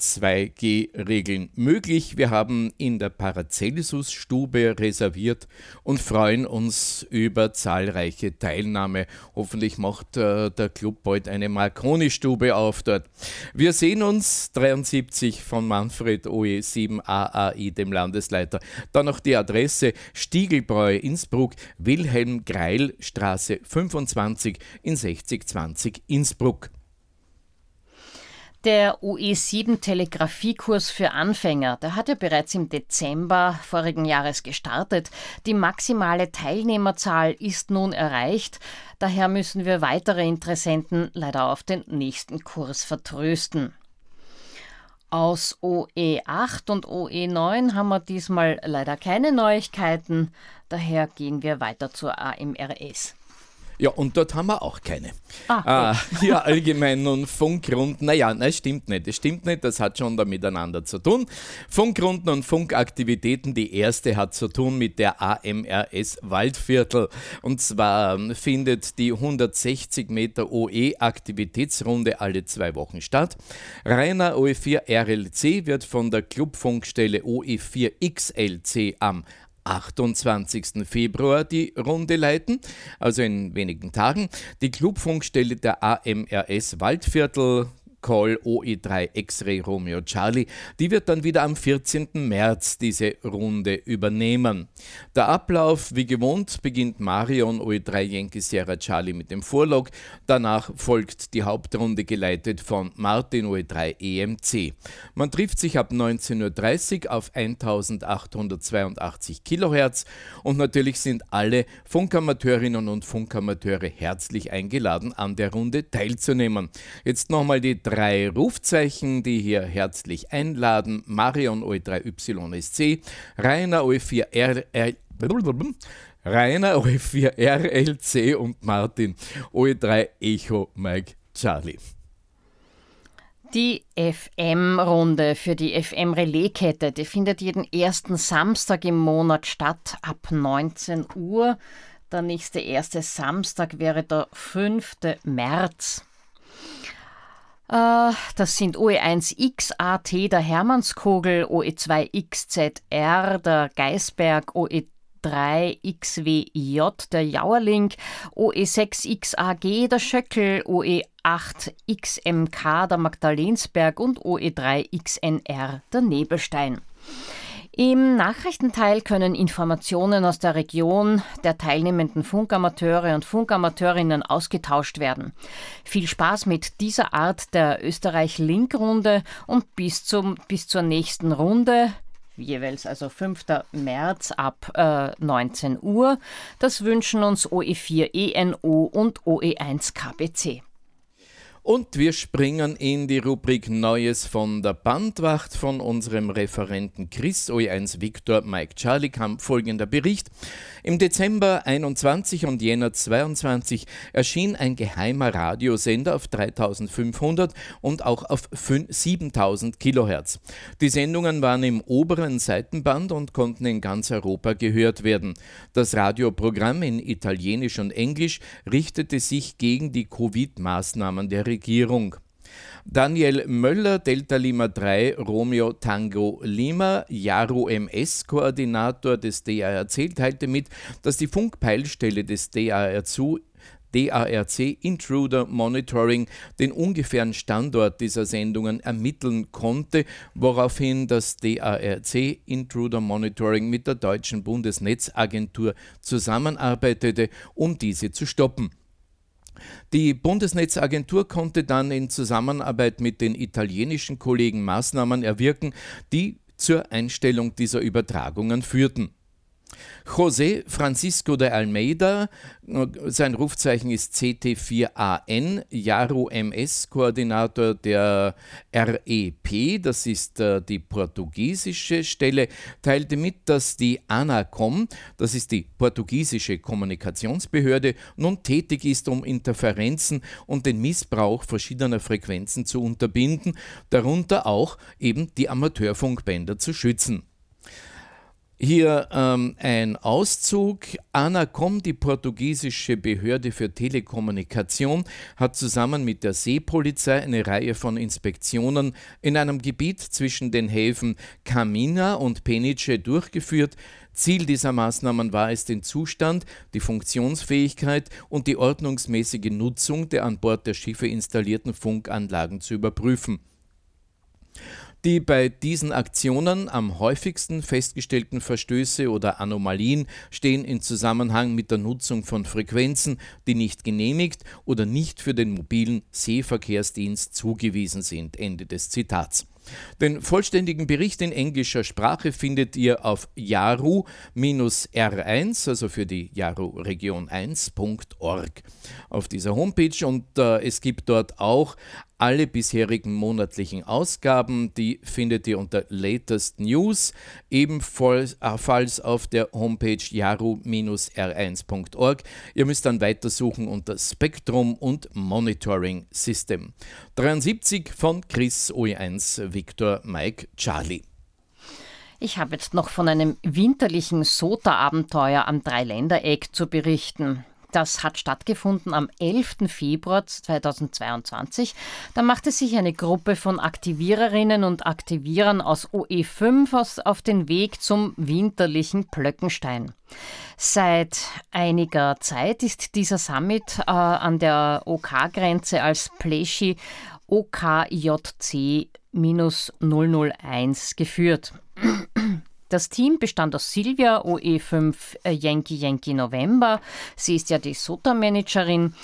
2G-Regeln möglich. Wir haben in der Paracelsus-Stube reserviert und freuen uns über zahlreiche Teilnahme. Hoffentlich macht äh, der Club bald eine Marconi-Stube auf dort. Wir sehen uns 73 von Manfred OE7AAI, dem Landesleiter. Dann noch die Adresse Stiegelbräu Innsbruck, Wilhelm Greil Straße 25 in 6020 Innsbruck.
Der UE7-Telegrafiekurs für Anfänger, der hat ja bereits im Dezember vorigen Jahres gestartet. Die maximale Teilnehmerzahl ist nun erreicht. Daher müssen wir weitere Interessenten leider auf den nächsten Kurs vertrösten. Aus OE8 und OE9 haben wir diesmal leider keine Neuigkeiten. Daher gehen wir weiter zur AMRS.
Ja, und dort haben wir auch keine.
Ah,
äh, ja, allgemein nun Funkrunden. Naja, nein, stimmt nicht. Das stimmt nicht, das hat schon da miteinander zu tun. Funkrunden und Funkaktivitäten. Die erste hat zu tun mit der AMRS Waldviertel. Und zwar ähm, findet die 160 Meter OE-Aktivitätsrunde alle zwei Wochen statt. Rainer OE4 RLC wird von der Clubfunkstelle OE4 XLC am 28. Februar die Runde leiten, also in wenigen Tagen. Die Clubfunkstelle der AMRS Waldviertel Call OE3 X-Ray Romeo Charlie, die wird dann wieder am 14. März diese Runde übernehmen. Der Ablauf, wie gewohnt, beginnt Marion OE3 Yankee Sierra Charlie mit dem Vorlog, danach folgt die Hauptrunde geleitet von Martin OE3 EMC. Man trifft sich ab 19.30 Uhr auf 1882 Kilohertz und natürlich sind alle Funkamateurinnen und Funkamateure herzlich eingeladen, an der Runde teilzunehmen. Jetzt nochmal die drei Rufzeichen, die hier herzlich einladen. Marion OE3YSC, Rainer OE4RL. Rainer OE4RLC und Martin OE3 Echo Mike Charlie.
Die FM-Runde für die FM-Relaiskette, die findet jeden ersten Samstag im Monat statt, ab 19 Uhr. Der nächste erste Samstag wäre der 5. März. Äh, das sind OE1XAT der Hermannskogel, OE2XZR der Geisberg, OE3XWJ der Jauerling, OE6XAG der Schöckel, OE8XMK der Magdalensberg und OE3XNR der Nebelstein. Im Nachrichtenteil können Informationen aus der Region der teilnehmenden Funkamateure und Funkamateurinnen ausgetauscht werden. Viel Spaß mit dieser Art der Österreich-Link-Runde und bis, zum, bis zur nächsten Runde jeweils also 5. März ab äh, 19 Uhr. Das wünschen uns OE4 ENO und OE1 KBC.
Und wir springen in die Rubrik Neues von der Bandwacht von unserem Referenten Chris OE1 Victor Mike Charlie kam folgender Bericht. Im Dezember 21 und Jänner 22 erschien ein geheimer Radiosender auf 3500 und auch auf 7000 Kilohertz. Die Sendungen waren im oberen Seitenband und konnten in ganz Europa gehört werden. Das Radioprogramm in Italienisch und Englisch richtete sich gegen die Covid-Maßnahmen der Regierung. Daniel Möller, Delta Lima 3, Romeo Tango Lima, Jaro MS, Koordinator des DARC, teilte mit, dass die Funkpeilstelle des DARC DARC Intruder Monitoring den ungefähren Standort dieser Sendungen ermitteln konnte, woraufhin das DARC Intruder Monitoring mit der deutschen Bundesnetzagentur zusammenarbeitete, um diese zu stoppen. Die Bundesnetzagentur konnte dann in Zusammenarbeit mit den italienischen Kollegen Maßnahmen erwirken, die zur Einstellung dieser Übertragungen führten. José Francisco de Almeida, sein Rufzeichen ist CT4AN, Jaro MS, Koordinator der REP, das ist äh, die portugiesische Stelle, teilte mit, dass die ANACOM, das ist die portugiesische Kommunikationsbehörde, nun tätig ist, um Interferenzen und den Missbrauch verschiedener Frequenzen zu unterbinden, darunter auch eben die Amateurfunkbänder zu schützen. Hier ähm, ein Auszug. ANACOM, die portugiesische Behörde für Telekommunikation, hat zusammen mit der Seepolizei eine Reihe von Inspektionen in einem Gebiet zwischen den Häfen Camina und Peniche durchgeführt. Ziel dieser Maßnahmen war es, den Zustand, die Funktionsfähigkeit und die ordnungsmäßige Nutzung der an Bord der Schiffe installierten Funkanlagen zu überprüfen. Die bei diesen Aktionen am häufigsten festgestellten Verstöße oder Anomalien stehen in Zusammenhang mit der Nutzung von Frequenzen, die nicht genehmigt oder nicht für den mobilen Seeverkehrsdienst zugewiesen sind. Ende des Zitats. Den vollständigen Bericht in englischer Sprache findet ihr auf jaru-r1, also für die Jaru Region 1.org auf dieser Homepage und äh, es gibt dort auch alle bisherigen monatlichen Ausgaben, die findet ihr unter Latest News, ebenfalls auf der Homepage jaru-r1.org. Ihr müsst dann weitersuchen unter Spektrum und Monitoring System. 73 von Chris OE1 Victor Mike Charlie.
Ich habe jetzt noch von einem winterlichen SOTA-Abenteuer am Dreiländereck zu berichten. Das hat stattgefunden am 11. Februar 2022. Da machte sich eine Gruppe von Aktiviererinnen und Aktivierern aus OE5 auf den Weg zum winterlichen Plöckenstein. Seit einiger Zeit ist dieser Summit äh, an der OK-Grenze als Pleschi OKJC-001 geführt. Das Team bestand aus Silvia, OE5 äh, Yankee Yankee November. Sie ist ja die SOTA-Managerin.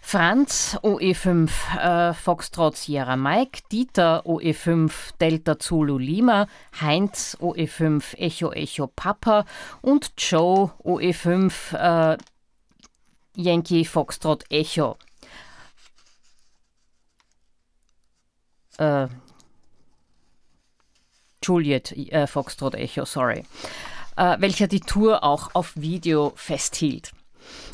Franz, OE5 äh, Foxtrot Sierra Mike, Dieter, OE5 Delta Zulu Lima, Heinz, OE5 Echo Echo Papa und Joe, OE5 äh, Yankee Foxtrot Echo. Äh, Juliet äh, Foxtrot Echo, sorry, äh, welcher die Tour auch auf Video festhielt.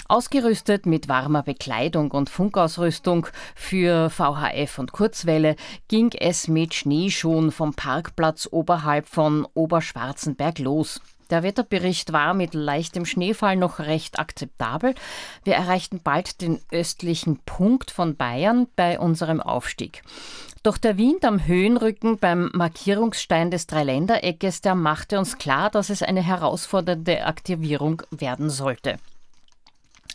Ausgerüstet mit warmer Bekleidung und Funkausrüstung für VHF und Kurzwelle ging es mit Schneeschuhen vom Parkplatz oberhalb von Oberschwarzenberg los. Der Wetterbericht war mit leichtem Schneefall noch recht akzeptabel. Wir erreichten bald den östlichen Punkt von Bayern bei unserem Aufstieg. Doch der Wind am Höhenrücken beim Markierungsstein des Dreiländereckes, der machte uns klar, dass es eine herausfordernde Aktivierung werden sollte.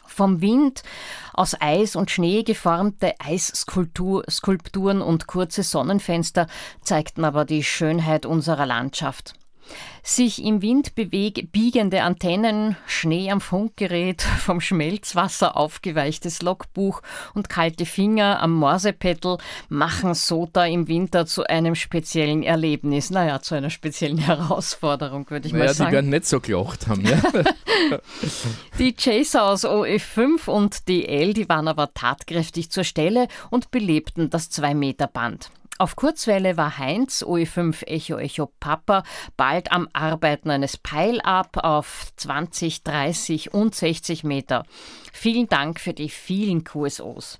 Vom Wind aus Eis und Schnee geformte Eisskulpturen und kurze Sonnenfenster zeigten aber die Schönheit unserer Landschaft. Sich im Wind biegende Antennen, Schnee am Funkgerät, vom Schmelzwasser aufgeweichtes Logbuch und kalte Finger am Morsepedal machen SOTA im Winter zu einem speziellen Erlebnis. Naja, zu einer speziellen Herausforderung, würde ich naja, mal sagen.
Die werden nicht so gelacht haben, ja.
die Chaser aus OF5 und DL, die waren aber tatkräftig zur Stelle und belebten das 2-Meter-Band. Auf Kurzwelle war Heinz, OE5 Echo Echo Papa, bald am Arbeiten eines Pile-Up auf 20, 30 und 60 Meter. Vielen Dank für die vielen QSOs.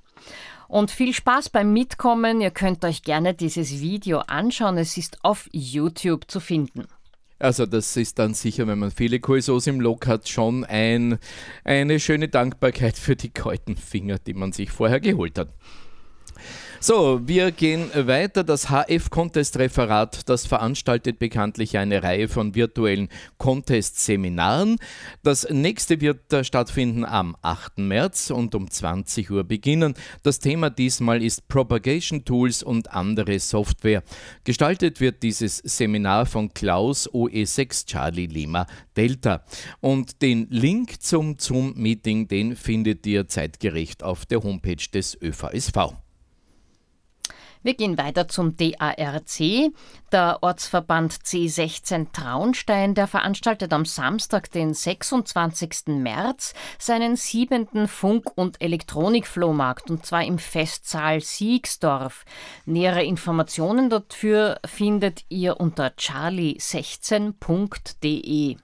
Und viel Spaß beim Mitkommen. Ihr könnt euch gerne dieses Video anschauen. Es ist auf YouTube zu finden.
Also das ist dann sicher, wenn man viele QSOs im Log hat, schon ein, eine schöne Dankbarkeit für die kalten Finger, die man sich vorher geholt hat. So, wir gehen weiter. Das HF-Contest-Referat, das veranstaltet bekanntlich eine Reihe von virtuellen Contest-Seminaren. Das nächste wird stattfinden am 8. März und um 20 Uhr beginnen. Das Thema diesmal ist Propagation Tools und andere Software. Gestaltet wird dieses Seminar von Klaus OE6 Charlie Lima Delta. Und den Link zum Zoom-Meeting, den findet ihr zeitgerecht auf der Homepage des ÖVSV.
Wir gehen weiter zum DARC. Der Ortsverband C16 Traunstein, der veranstaltet am Samstag, den 26. März, seinen siebenten Funk- und Elektronikflohmarkt und zwar im Festsaal Siegsdorf. Nähere Informationen dafür findet ihr unter charlie16.de.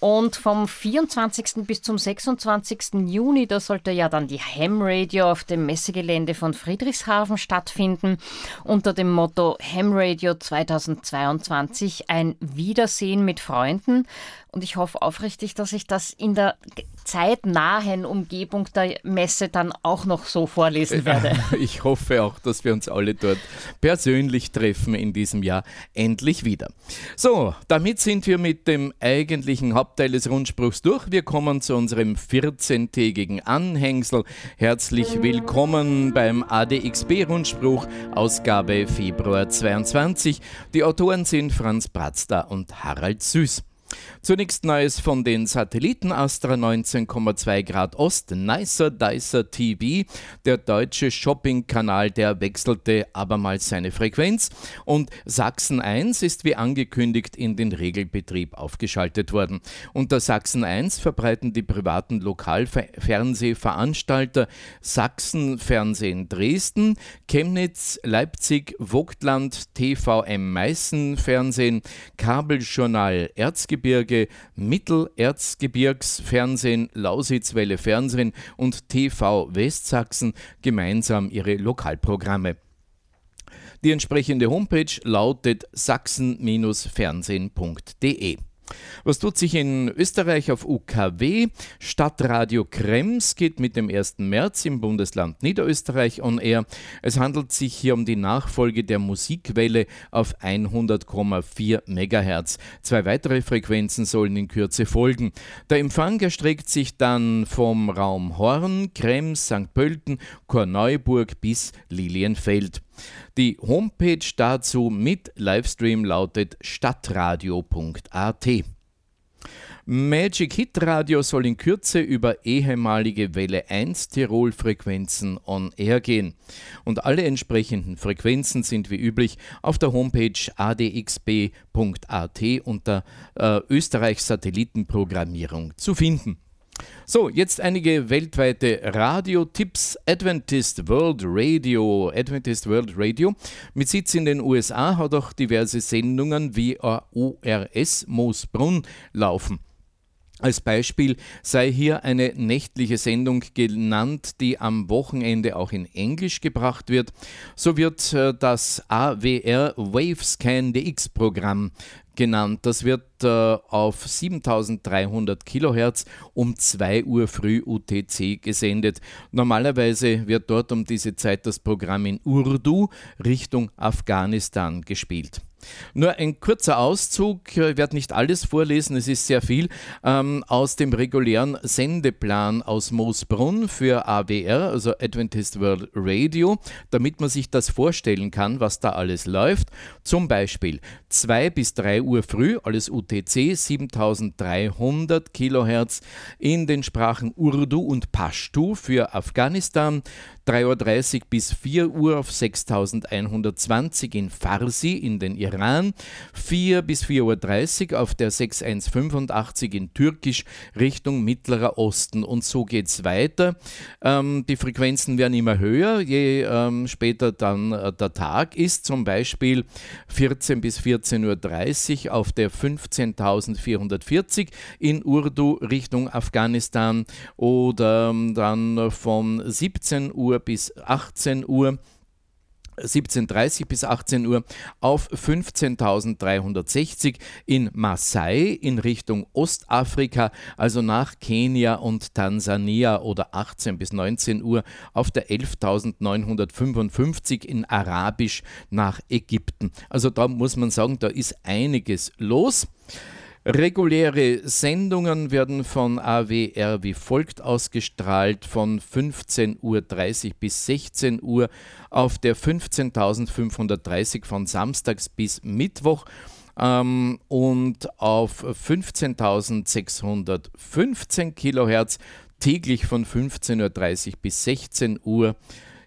Und vom 24. bis zum 26. Juni, da sollte ja dann die Ham Radio auf dem Messegelände von Friedrichshafen stattfinden, unter dem Motto Ham Radio 2022 ein Wiedersehen mit Freunden. Und ich hoffe aufrichtig, dass ich das in der zeitnahen Umgebung der Messe dann auch noch so vorlesen werde.
Ich hoffe auch, dass wir uns alle dort persönlich treffen in diesem Jahr endlich wieder. So, damit sind wir mit dem eigentlichen Hauptteil des Rundspruchs durch. Wir kommen zu unserem 14-tägigen Anhängsel. Herzlich willkommen beim ADXB-Rundspruch, Ausgabe Februar 22. Die Autoren sind Franz Bratzda und Harald Süß. Zunächst Neues von den Satelliten Astra 19,2 Grad Ost, Nicer Dicer TV, der deutsche Shopping-Kanal, der wechselte abermals seine Frequenz und Sachsen 1 ist wie angekündigt in den Regelbetrieb aufgeschaltet worden. Unter Sachsen 1 verbreiten die privaten Lokalfernsehveranstalter Sachsen Fernsehen Dresden, Chemnitz, Leipzig, Vogtland, TVM Meißen Fernsehen, Kabeljournal Erzgebirge, Gebirge, Mittelerzgebirgsfernsehen, Lausitzwelle Fernsehen und TV Westsachsen gemeinsam ihre Lokalprogramme. Die entsprechende Homepage lautet sachsen-fernsehen.de. Was tut sich in Österreich auf UKW? Stadtradio Krems geht mit dem 1. März im Bundesland Niederösterreich on air. Es handelt sich hier um die Nachfolge der Musikwelle auf 100,4 MHz. Zwei weitere Frequenzen sollen in Kürze folgen. Der Empfang erstreckt sich dann vom Raum Horn, Krems, St. Pölten, Korneuburg bis Lilienfeld. Die Homepage dazu mit Livestream lautet stadtradio.at. Magic Hit Radio soll in Kürze über ehemalige Welle 1 Tirol Frequenzen on air gehen. Und alle entsprechenden Frequenzen sind wie üblich auf der Homepage adxb.at unter äh, Österreich Satellitenprogrammierung zu finden. So, jetzt einige weltweite Radiotipps. Adventist World Radio. Adventist World Radio mit Sitz in den USA hat auch diverse Sendungen wie ORS Moosbrunn laufen. Als Beispiel sei hier eine nächtliche Sendung genannt, die am Wochenende auch in Englisch gebracht wird. So wird äh, das AWR Wavescan DX Programm genannt. Das wird äh, auf 7300 Kilohertz um 2 Uhr früh UTC gesendet. Normalerweise wird dort um diese Zeit das Programm in Urdu Richtung Afghanistan gespielt. Nur ein kurzer Auszug, ich werde nicht alles vorlesen, es ist sehr viel, ähm, aus dem regulären Sendeplan aus Moosbrunn für AWR, also Adventist World Radio, damit man sich das vorstellen kann, was da alles läuft. Zum Beispiel 2 bis 3 Uhr früh, alles UTC, 7300 Kilohertz in den Sprachen Urdu und Pashtu für Afghanistan, 3.30 Uhr bis 4 Uhr auf 6120 in Farsi in den Iran, 4 bis 4.30 Uhr auf der 6185 in Türkisch Richtung Mittlerer Osten und so geht es weiter. Ähm, die Frequenzen werden immer höher, je ähm, später dann äh, der Tag ist, zum Beispiel 14 bis 14.30 Uhr auf der 15.440 in Urdu Richtung Afghanistan oder ähm, dann von 17 Uhr Uhr bis 18 Uhr 17.30 bis 18 Uhr auf 15.360 in Maasai in Richtung Ostafrika, also nach Kenia und Tansania oder 18 bis 19 Uhr auf der 11.955 in Arabisch nach Ägypten. Also da muss man sagen, da ist einiges los. Reguläre Sendungen werden von AWR wie folgt ausgestrahlt von 15.30 Uhr bis 16 Uhr auf der 15.530 von Samstags bis Mittwoch ähm, und auf 15.615 Kilohertz täglich von 15.30 Uhr bis 16 Uhr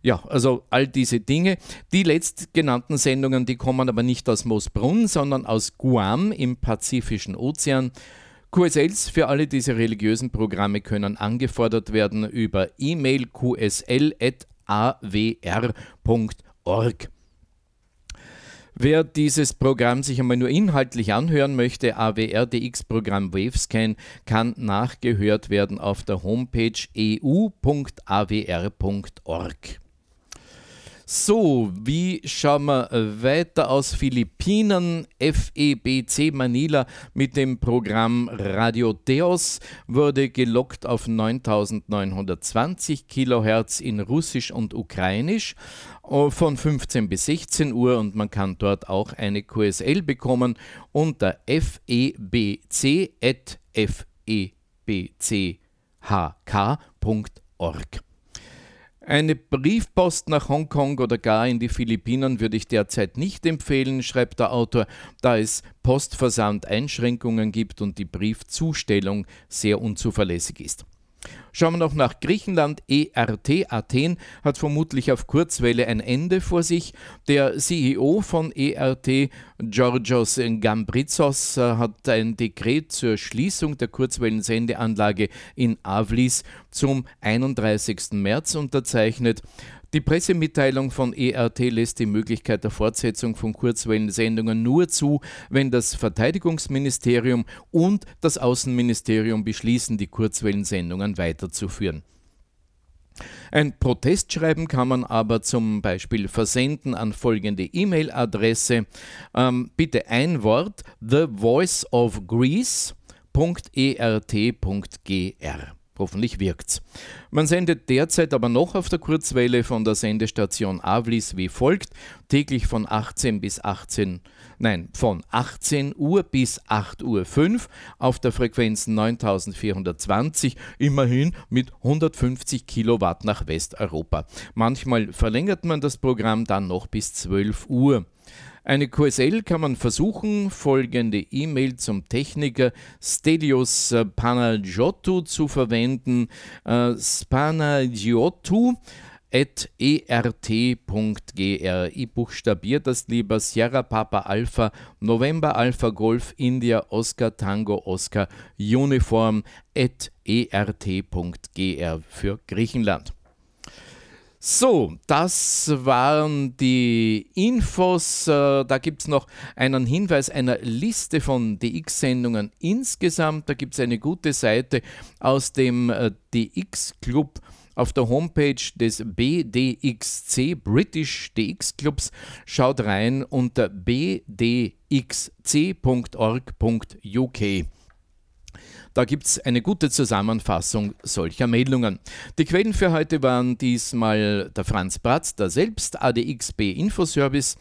ja, also all diese Dinge. Die letztgenannten Sendungen, die kommen aber nicht aus Moosbrunn, sondern aus Guam im Pazifischen Ozean. QSLs für alle diese religiösen Programme können angefordert werden über E-Mail qsl.awr.org. Wer dieses Programm sich einmal nur inhaltlich anhören möchte, AWR-DX-Programm Wavescan, kann nachgehört werden auf der Homepage eu.awr.org. So, wie schauen wir weiter aus Philippinen? FEBC Manila mit dem Programm Radio Deos wurde gelockt auf 9920 Kilohertz in Russisch und Ukrainisch äh, von 15 bis 16 Uhr und man kann dort auch eine QSL bekommen unter febchk.org. Eine Briefpost nach Hongkong oder gar in die Philippinen würde ich derzeit nicht empfehlen, schreibt der Autor, da es Postversand-Einschränkungen gibt und die Briefzustellung sehr unzuverlässig ist. Schauen wir noch nach Griechenland. ERT Athen hat vermutlich auf Kurzwelle ein Ende vor sich. Der CEO von ERT, Georgios Gambrizos, hat ein Dekret zur Schließung der Kurzwellensendeanlage in Avlis zum 31. März unterzeichnet. Die Pressemitteilung von ERT lässt die Möglichkeit der Fortsetzung von Kurzwellensendungen nur zu, wenn das Verteidigungsministerium und das Außenministerium beschließen, die Kurzwellensendungen weiterzuführen. Ein Protestschreiben kann man aber zum Beispiel versenden an folgende E-Mail-Adresse. Ähm, bitte ein Wort: thevoiceofgreece.ert.gr. Hoffentlich wirkt's. Man sendet derzeit aber noch auf der Kurzwelle von der Sendestation Avlis wie folgt, täglich von 18 bis 18, nein, von 18 Uhr bis 8 Uhr 5 auf der Frequenz 9420, immerhin mit 150 Kilowatt nach Westeuropa. Manchmal verlängert man das Programm dann noch bis 12 Uhr. Eine QSL kann man versuchen, folgende E-Mail zum Techniker Stelios äh, Panagiotou zu verwenden. Äh, Spanagiotou at ert.gr. Ich buchstabiere das lieber Sierra Papa Alpha November Alpha Golf India Oscar Tango Oscar Uniform at ert.gr für Griechenland. So, das waren die Infos. Äh, da gibt es noch einen Hinweis einer Liste von DX-Sendungen insgesamt. Da gibt es eine gute Seite aus dem äh, DX-Club auf der Homepage des BDXC, British DX Clubs. Schaut rein unter bdxc.org.uk. Da gibt es eine gute Zusammenfassung solcher Meldungen. Die Quellen für heute waren diesmal der Franz Bratz, der selbst ADXB Infoservice,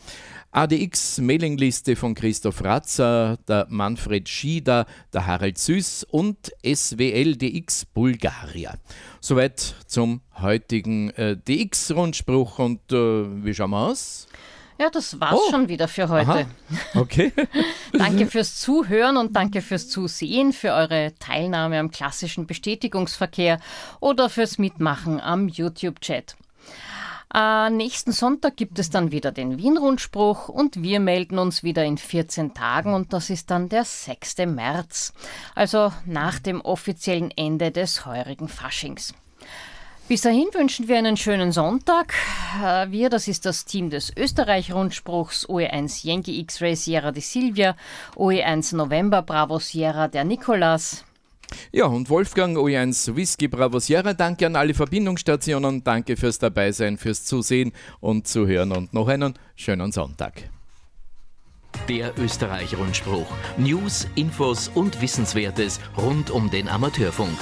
ADX Mailingliste von Christoph Ratzer, der Manfred Schieder, der Harald Süß und SWLDX Bulgaria. Soweit zum heutigen äh, DX-Rundspruch und äh, wie schauen wir aus?
Ja, das war's oh. schon wieder für heute. Aha.
Okay.
danke fürs Zuhören und danke fürs Zusehen, für eure Teilnahme am klassischen Bestätigungsverkehr oder fürs Mitmachen am YouTube-Chat. Äh, nächsten Sonntag gibt es dann wieder den Wien-Rundspruch und wir melden uns wieder in 14 Tagen und das ist dann der 6. März, also nach dem offiziellen Ende des heurigen Faschings. Bis dahin wünschen wir einen schönen Sonntag. Äh, wir, das ist das Team des Österreich-Rundspruchs OE1 Yankee X-Ray Sierra de Silvia, OE1 November Bravo Sierra der Nikolas.
Ja, und Wolfgang OE1 Whisky Bravo Sierra, danke an alle Verbindungsstationen, danke fürs Dabeisein, fürs Zusehen und Zuhören und noch einen schönen Sonntag.
Der Österreich-Rundspruch. News, Infos und Wissenswertes rund um den Amateurfunk.